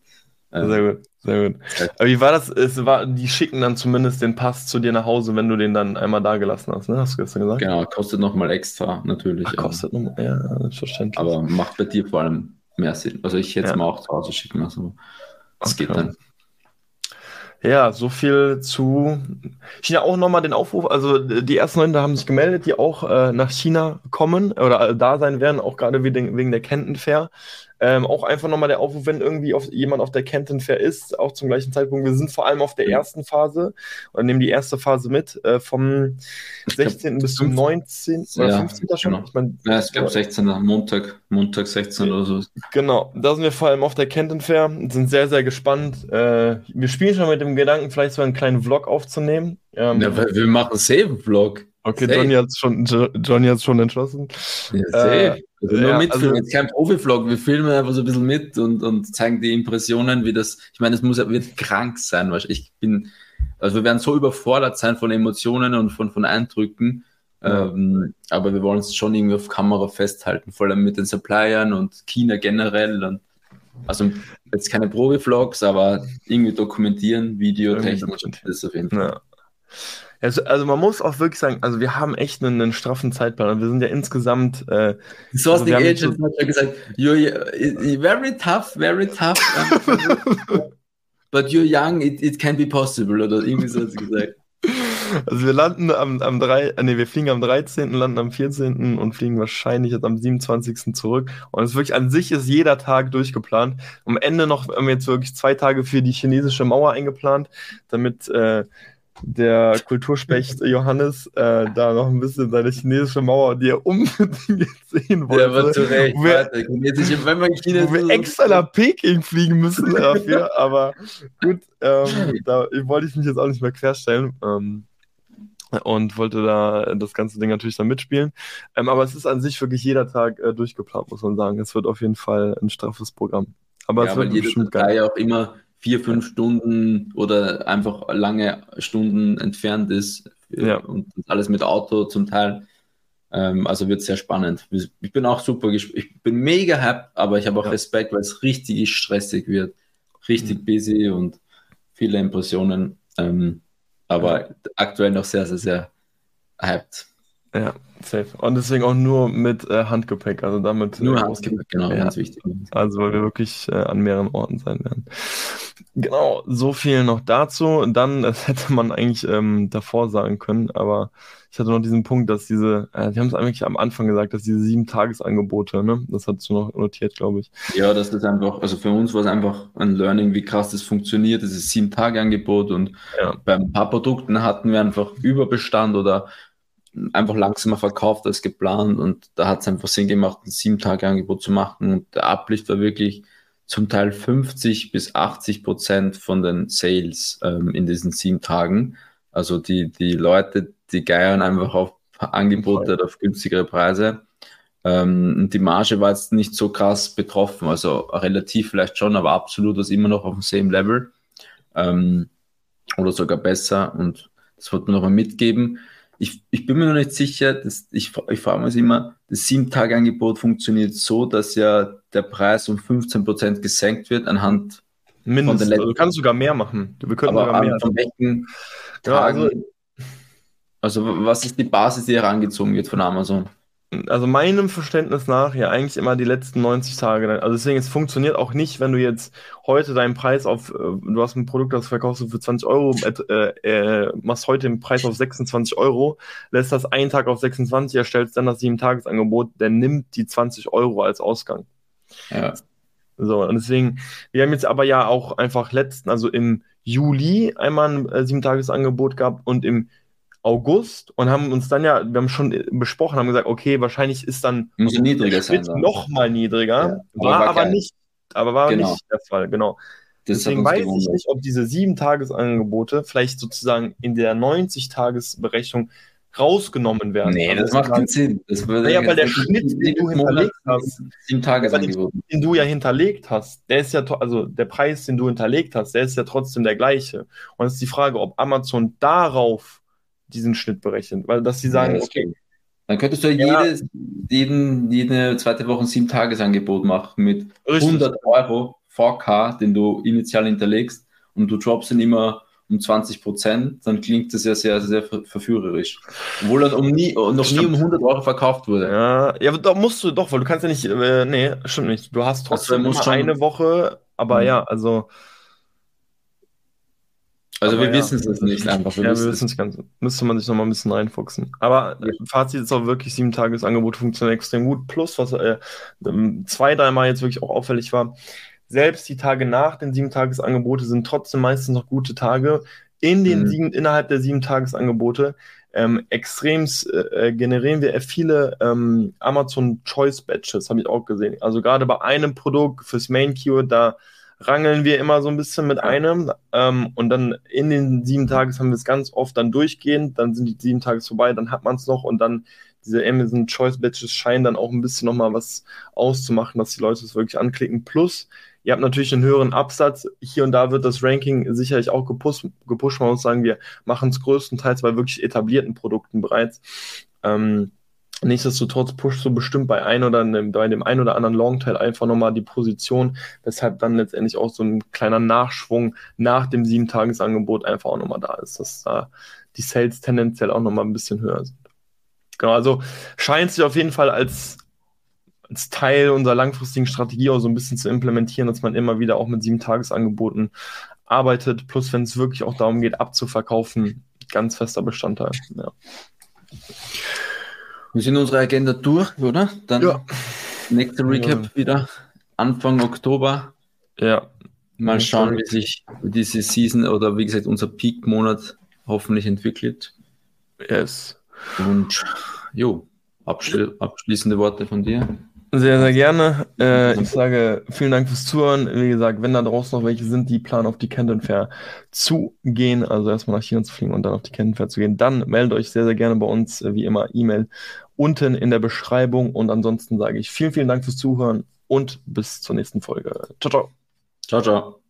Ähm, sehr gut, sehr gut. Aber wie war das? Es war, die schicken dann zumindest den Pass zu dir nach Hause, wenn du den dann einmal da gelassen hast, ne? Hast du gestern gesagt? Genau, kostet nochmal extra, natürlich. Ach, kostet nochmal, ja, selbstverständlich. Aber macht bei dir vor allem mehr Sinn. Also ich hätte es ja. mal auch zu Hause schicken lassen. Das okay. geht dann. Ja, so viel zu China. Auch nochmal den Aufruf, also die ersten Leute haben sich gemeldet, die auch äh, nach China kommen oder äh, da sein werden, auch gerade wegen, wegen der Kenton Fair. Ähm, auch einfach nochmal der Aufruf, wenn irgendwie auf, jemand auf der Kenton Fair ist, auch zum gleichen Zeitpunkt. Wir sind vor allem auf der mhm. ersten Phase und nehmen die erste Phase mit, äh, vom 16. bis zum 19. oder ja, 15. schon. Genau. Ich mein, ja, es gab 16. Montag, Montag 16 oder so. Genau, da sind wir vor allem auf der Kenton Fair, sind sehr, sehr gespannt. Äh, wir spielen schon mit dem Gedanken, vielleicht so einen kleinen Vlog aufzunehmen. Ähm, ja, wir machen Save-Vlog. Okay, Johnny hat es schon, Johnny schon entschlossen. Ja, safe. Äh, also nur ja, mitfilmen, also, jetzt kein Profi-Vlog, wir filmen einfach so ein bisschen mit und, und zeigen die Impressionen, wie das, ich meine, es muss wird krank sein, weil ich bin, also wir werden so überfordert sein von Emotionen und von, von Eindrücken, ja. ähm, aber wir wollen es schon irgendwie auf Kamera festhalten, vor allem mit den Suppliern und China generell und also jetzt keine Profi-Vlogs, aber irgendwie dokumentieren, videotechnisch, das auf jeden Fall. Ja. Also, also, man muss auch wirklich sagen, also wir haben echt einen, einen straffen Zeitplan. Wir sind ja insgesamt. Äh, Sourcing also Agent hat ja gesagt, you're, you're very tough, very tough. but you're young, it, it can be possible. Oder irgendwie so hat sie gesagt. Also wir landen am, am 3, äh, nee, wir fliegen am 13., landen am 14. und fliegen wahrscheinlich jetzt am 27. zurück. Und es ist wirklich an sich ist jeder Tag durchgeplant. Am Ende noch haben wir jetzt wirklich zwei Tage für die chinesische Mauer eingeplant, damit äh, der Kulturspecht Johannes äh, da noch ein bisschen seine chinesische Mauer, die er unbedingt sehen wollte. Ja, aber zu Recht. Wo wir, wenn man China wo wir extra nach Peking fliegen müssen dafür, aber gut, ähm, da wollte ich mich jetzt auch nicht mehr querstellen. Ähm, und wollte da das ganze Ding natürlich dann mitspielen. Ähm, aber es ist an sich wirklich jeder Tag äh, durchgeplant, muss man sagen. Es wird auf jeden Fall ein straffes Programm. Aber ja, es wird bestimmt geil. ja auch immer vier, fünf Stunden oder einfach lange Stunden entfernt ist ja. und alles mit Auto zum Teil. Ähm, also wird sehr spannend. Ich bin auch super gespannt. Ich bin mega happy, aber ich habe auch ja. Respekt, weil es richtig stressig wird. Richtig mhm. busy und viele Impressionen. Ähm, aber ja. aktuell noch sehr, sehr, sehr hyped. Ja, safe. Und deswegen auch nur mit äh, Handgepäck, also damit. Nur äh, Handgepäck, genau, ja. ganz wichtig. Also, weil wir wirklich äh, an mehreren Orten sein werden. Genau, so viel noch dazu. Dann, das hätte man eigentlich ähm, davor sagen können, aber ich hatte noch diesen Punkt, dass diese, äh, die haben es eigentlich am Anfang gesagt, dass diese sieben Tagesangebote, ne, das hast du noch notiert, glaube ich. Ja, das ist einfach, also für uns war es einfach ein Learning, wie krass das funktioniert, Das ist sieben Tage Angebot und ja. bei ein paar Produkten hatten wir einfach Überbestand oder einfach langsamer verkauft als geplant und da hat es einfach Sinn gemacht, ein sieben Tage Angebot zu machen und der Uplift war wirklich zum Teil 50 bis 80 Prozent von den Sales ähm, in diesen sieben Tagen. Also die, die Leute, die geiern einfach auf Angebote oder auf günstigere Preise. Ähm, die Marge war jetzt nicht so krass betroffen, also relativ vielleicht schon, aber absolut ist immer noch auf dem same Level ähm, oder sogar besser und das wollte man noch mal mitgeben ich, ich bin mir noch nicht sicher, dass, ich, ich frage mich immer, das 7-Tage-Angebot funktioniert so, dass ja der Preis um 15% gesenkt wird anhand Mindestens, also du kannst sogar mehr machen. Wir können aber sogar mehr. Von welchen Tagen, ja, also, also was ist die Basis, die herangezogen wird von Amazon? Also meinem Verständnis nach ja eigentlich immer die letzten 90 Tage. Also deswegen, es funktioniert auch nicht, wenn du jetzt heute deinen Preis auf, äh, du hast ein Produkt, das verkaufst du für 20 Euro, äh, äh, machst heute den Preis auf 26 Euro, lässt das einen Tag auf 26, erstellst dann das 7-Tages-Angebot, der nimmt die 20 Euro als Ausgang. Ja. So, und deswegen, wir haben jetzt aber ja auch einfach letzten, also im Juli einmal ein äh, 7-Tages-Angebot gehabt und im August und haben uns dann ja, wir haben schon besprochen, haben gesagt, okay, wahrscheinlich ist dann Muss niedriger sein, noch mal niedriger, ja, war, war aber nicht, aber war genau. nicht der Fall, genau. Das Deswegen weiß ich nicht, ob diese 7-Tages-Angebote vielleicht sozusagen in der 90-Tages-Berechnung rausgenommen werden. Nee, also das macht keinen Sinn. Das naja, weil der Schnitt, den du hinterlegt hast, den du ja hinterlegt hast, der ist ja, also der Preis, den du hinterlegt hast, der ist ja trotzdem der gleiche. Und es ist die Frage, ob Amazon darauf diesen Schnitt berechnet, weil dass sie sagen, ja, okay. Dann könntest du ja, jedes, jeden, jede zweite Woche ein 7-Tages-Angebot machen mit Richtig. 100 Euro VK, den du initial hinterlegst und du droppst ihn immer um 20 Prozent, dann klingt das ja sehr, sehr verführerisch. Obwohl er um nie, noch stimmt. nie um 100 Euro verkauft wurde. Ja, ja, da musst du doch, weil du kannst ja nicht, äh, nee, stimmt nicht. Du hast trotzdem also, eine Woche, aber mhm. ja, also. Also wir ja, wissen es nicht einfach. Wir ja, wir wissen es ganz. Müsste man sich noch mal ein bisschen reinfuchsen. Aber ja. Fazit ist auch wirklich, sieben Tagesangebot funktioniert extrem gut. Plus, was äh, zwei, dreimal jetzt wirklich auch auffällig war, selbst die Tage nach den sieben Tagesangebote sind trotzdem meistens noch gute Tage. In den mhm. sieben, innerhalb der sieben Tagesangebote ähm, extremst äh, generieren wir viele ähm, Amazon Choice Batches, habe ich auch gesehen. Also gerade bei einem Produkt fürs Main Keyword, da rangeln wir immer so ein bisschen mit einem ähm, und dann in den sieben Tages haben wir es ganz oft dann durchgehend, dann sind die sieben Tage vorbei, dann hat man es noch und dann diese Amazon Choice Batches scheinen dann auch ein bisschen nochmal was auszumachen, dass die Leute es wirklich anklicken. Plus, Ihr habt natürlich einen höheren Absatz. Hier und da wird das Ranking sicherlich auch gepusht. gepusht. Man muss sagen, wir machen es größtenteils bei wirklich etablierten Produkten bereits. Ähm, Nichtsdestotrotz pusht so bestimmt bei ein oder einem, bei dem ein oder anderen Longtail einfach nochmal die Position, weshalb dann letztendlich auch so ein kleiner Nachschwung nach dem sieben Tagesangebot einfach auch nochmal da ist, dass da die Sales tendenziell auch nochmal ein bisschen höher sind. Genau, also scheint sich auf jeden Fall als als Teil unserer langfristigen Strategie auch so ein bisschen zu implementieren, dass man immer wieder auch mit sieben Tagesangeboten arbeitet. Plus, wenn es wirklich auch darum geht, abzuverkaufen, ganz fester Bestandteil. Ja. Wir sind unsere Agenda durch, oder? Dann ja. nächste Recap ja. wieder Anfang Oktober. Ja. Mal schauen, wie sich diese Season oder wie gesagt unser Peak-Monat hoffentlich entwickelt. Yes. Und jo, abschließende Worte von dir. Sehr, sehr gerne. Äh, ich sage vielen Dank fürs Zuhören. Wie gesagt, wenn da draußen noch welche sind, die planen auf die Canton Fair zu gehen, also erstmal nach China zu fliegen und dann auf die Canton Fair zu gehen, dann meldet euch sehr, sehr gerne bei uns, wie immer, E-Mail unten in der Beschreibung. Und ansonsten sage ich vielen, vielen Dank fürs Zuhören und bis zur nächsten Folge. Ciao, ciao. Ciao, ciao.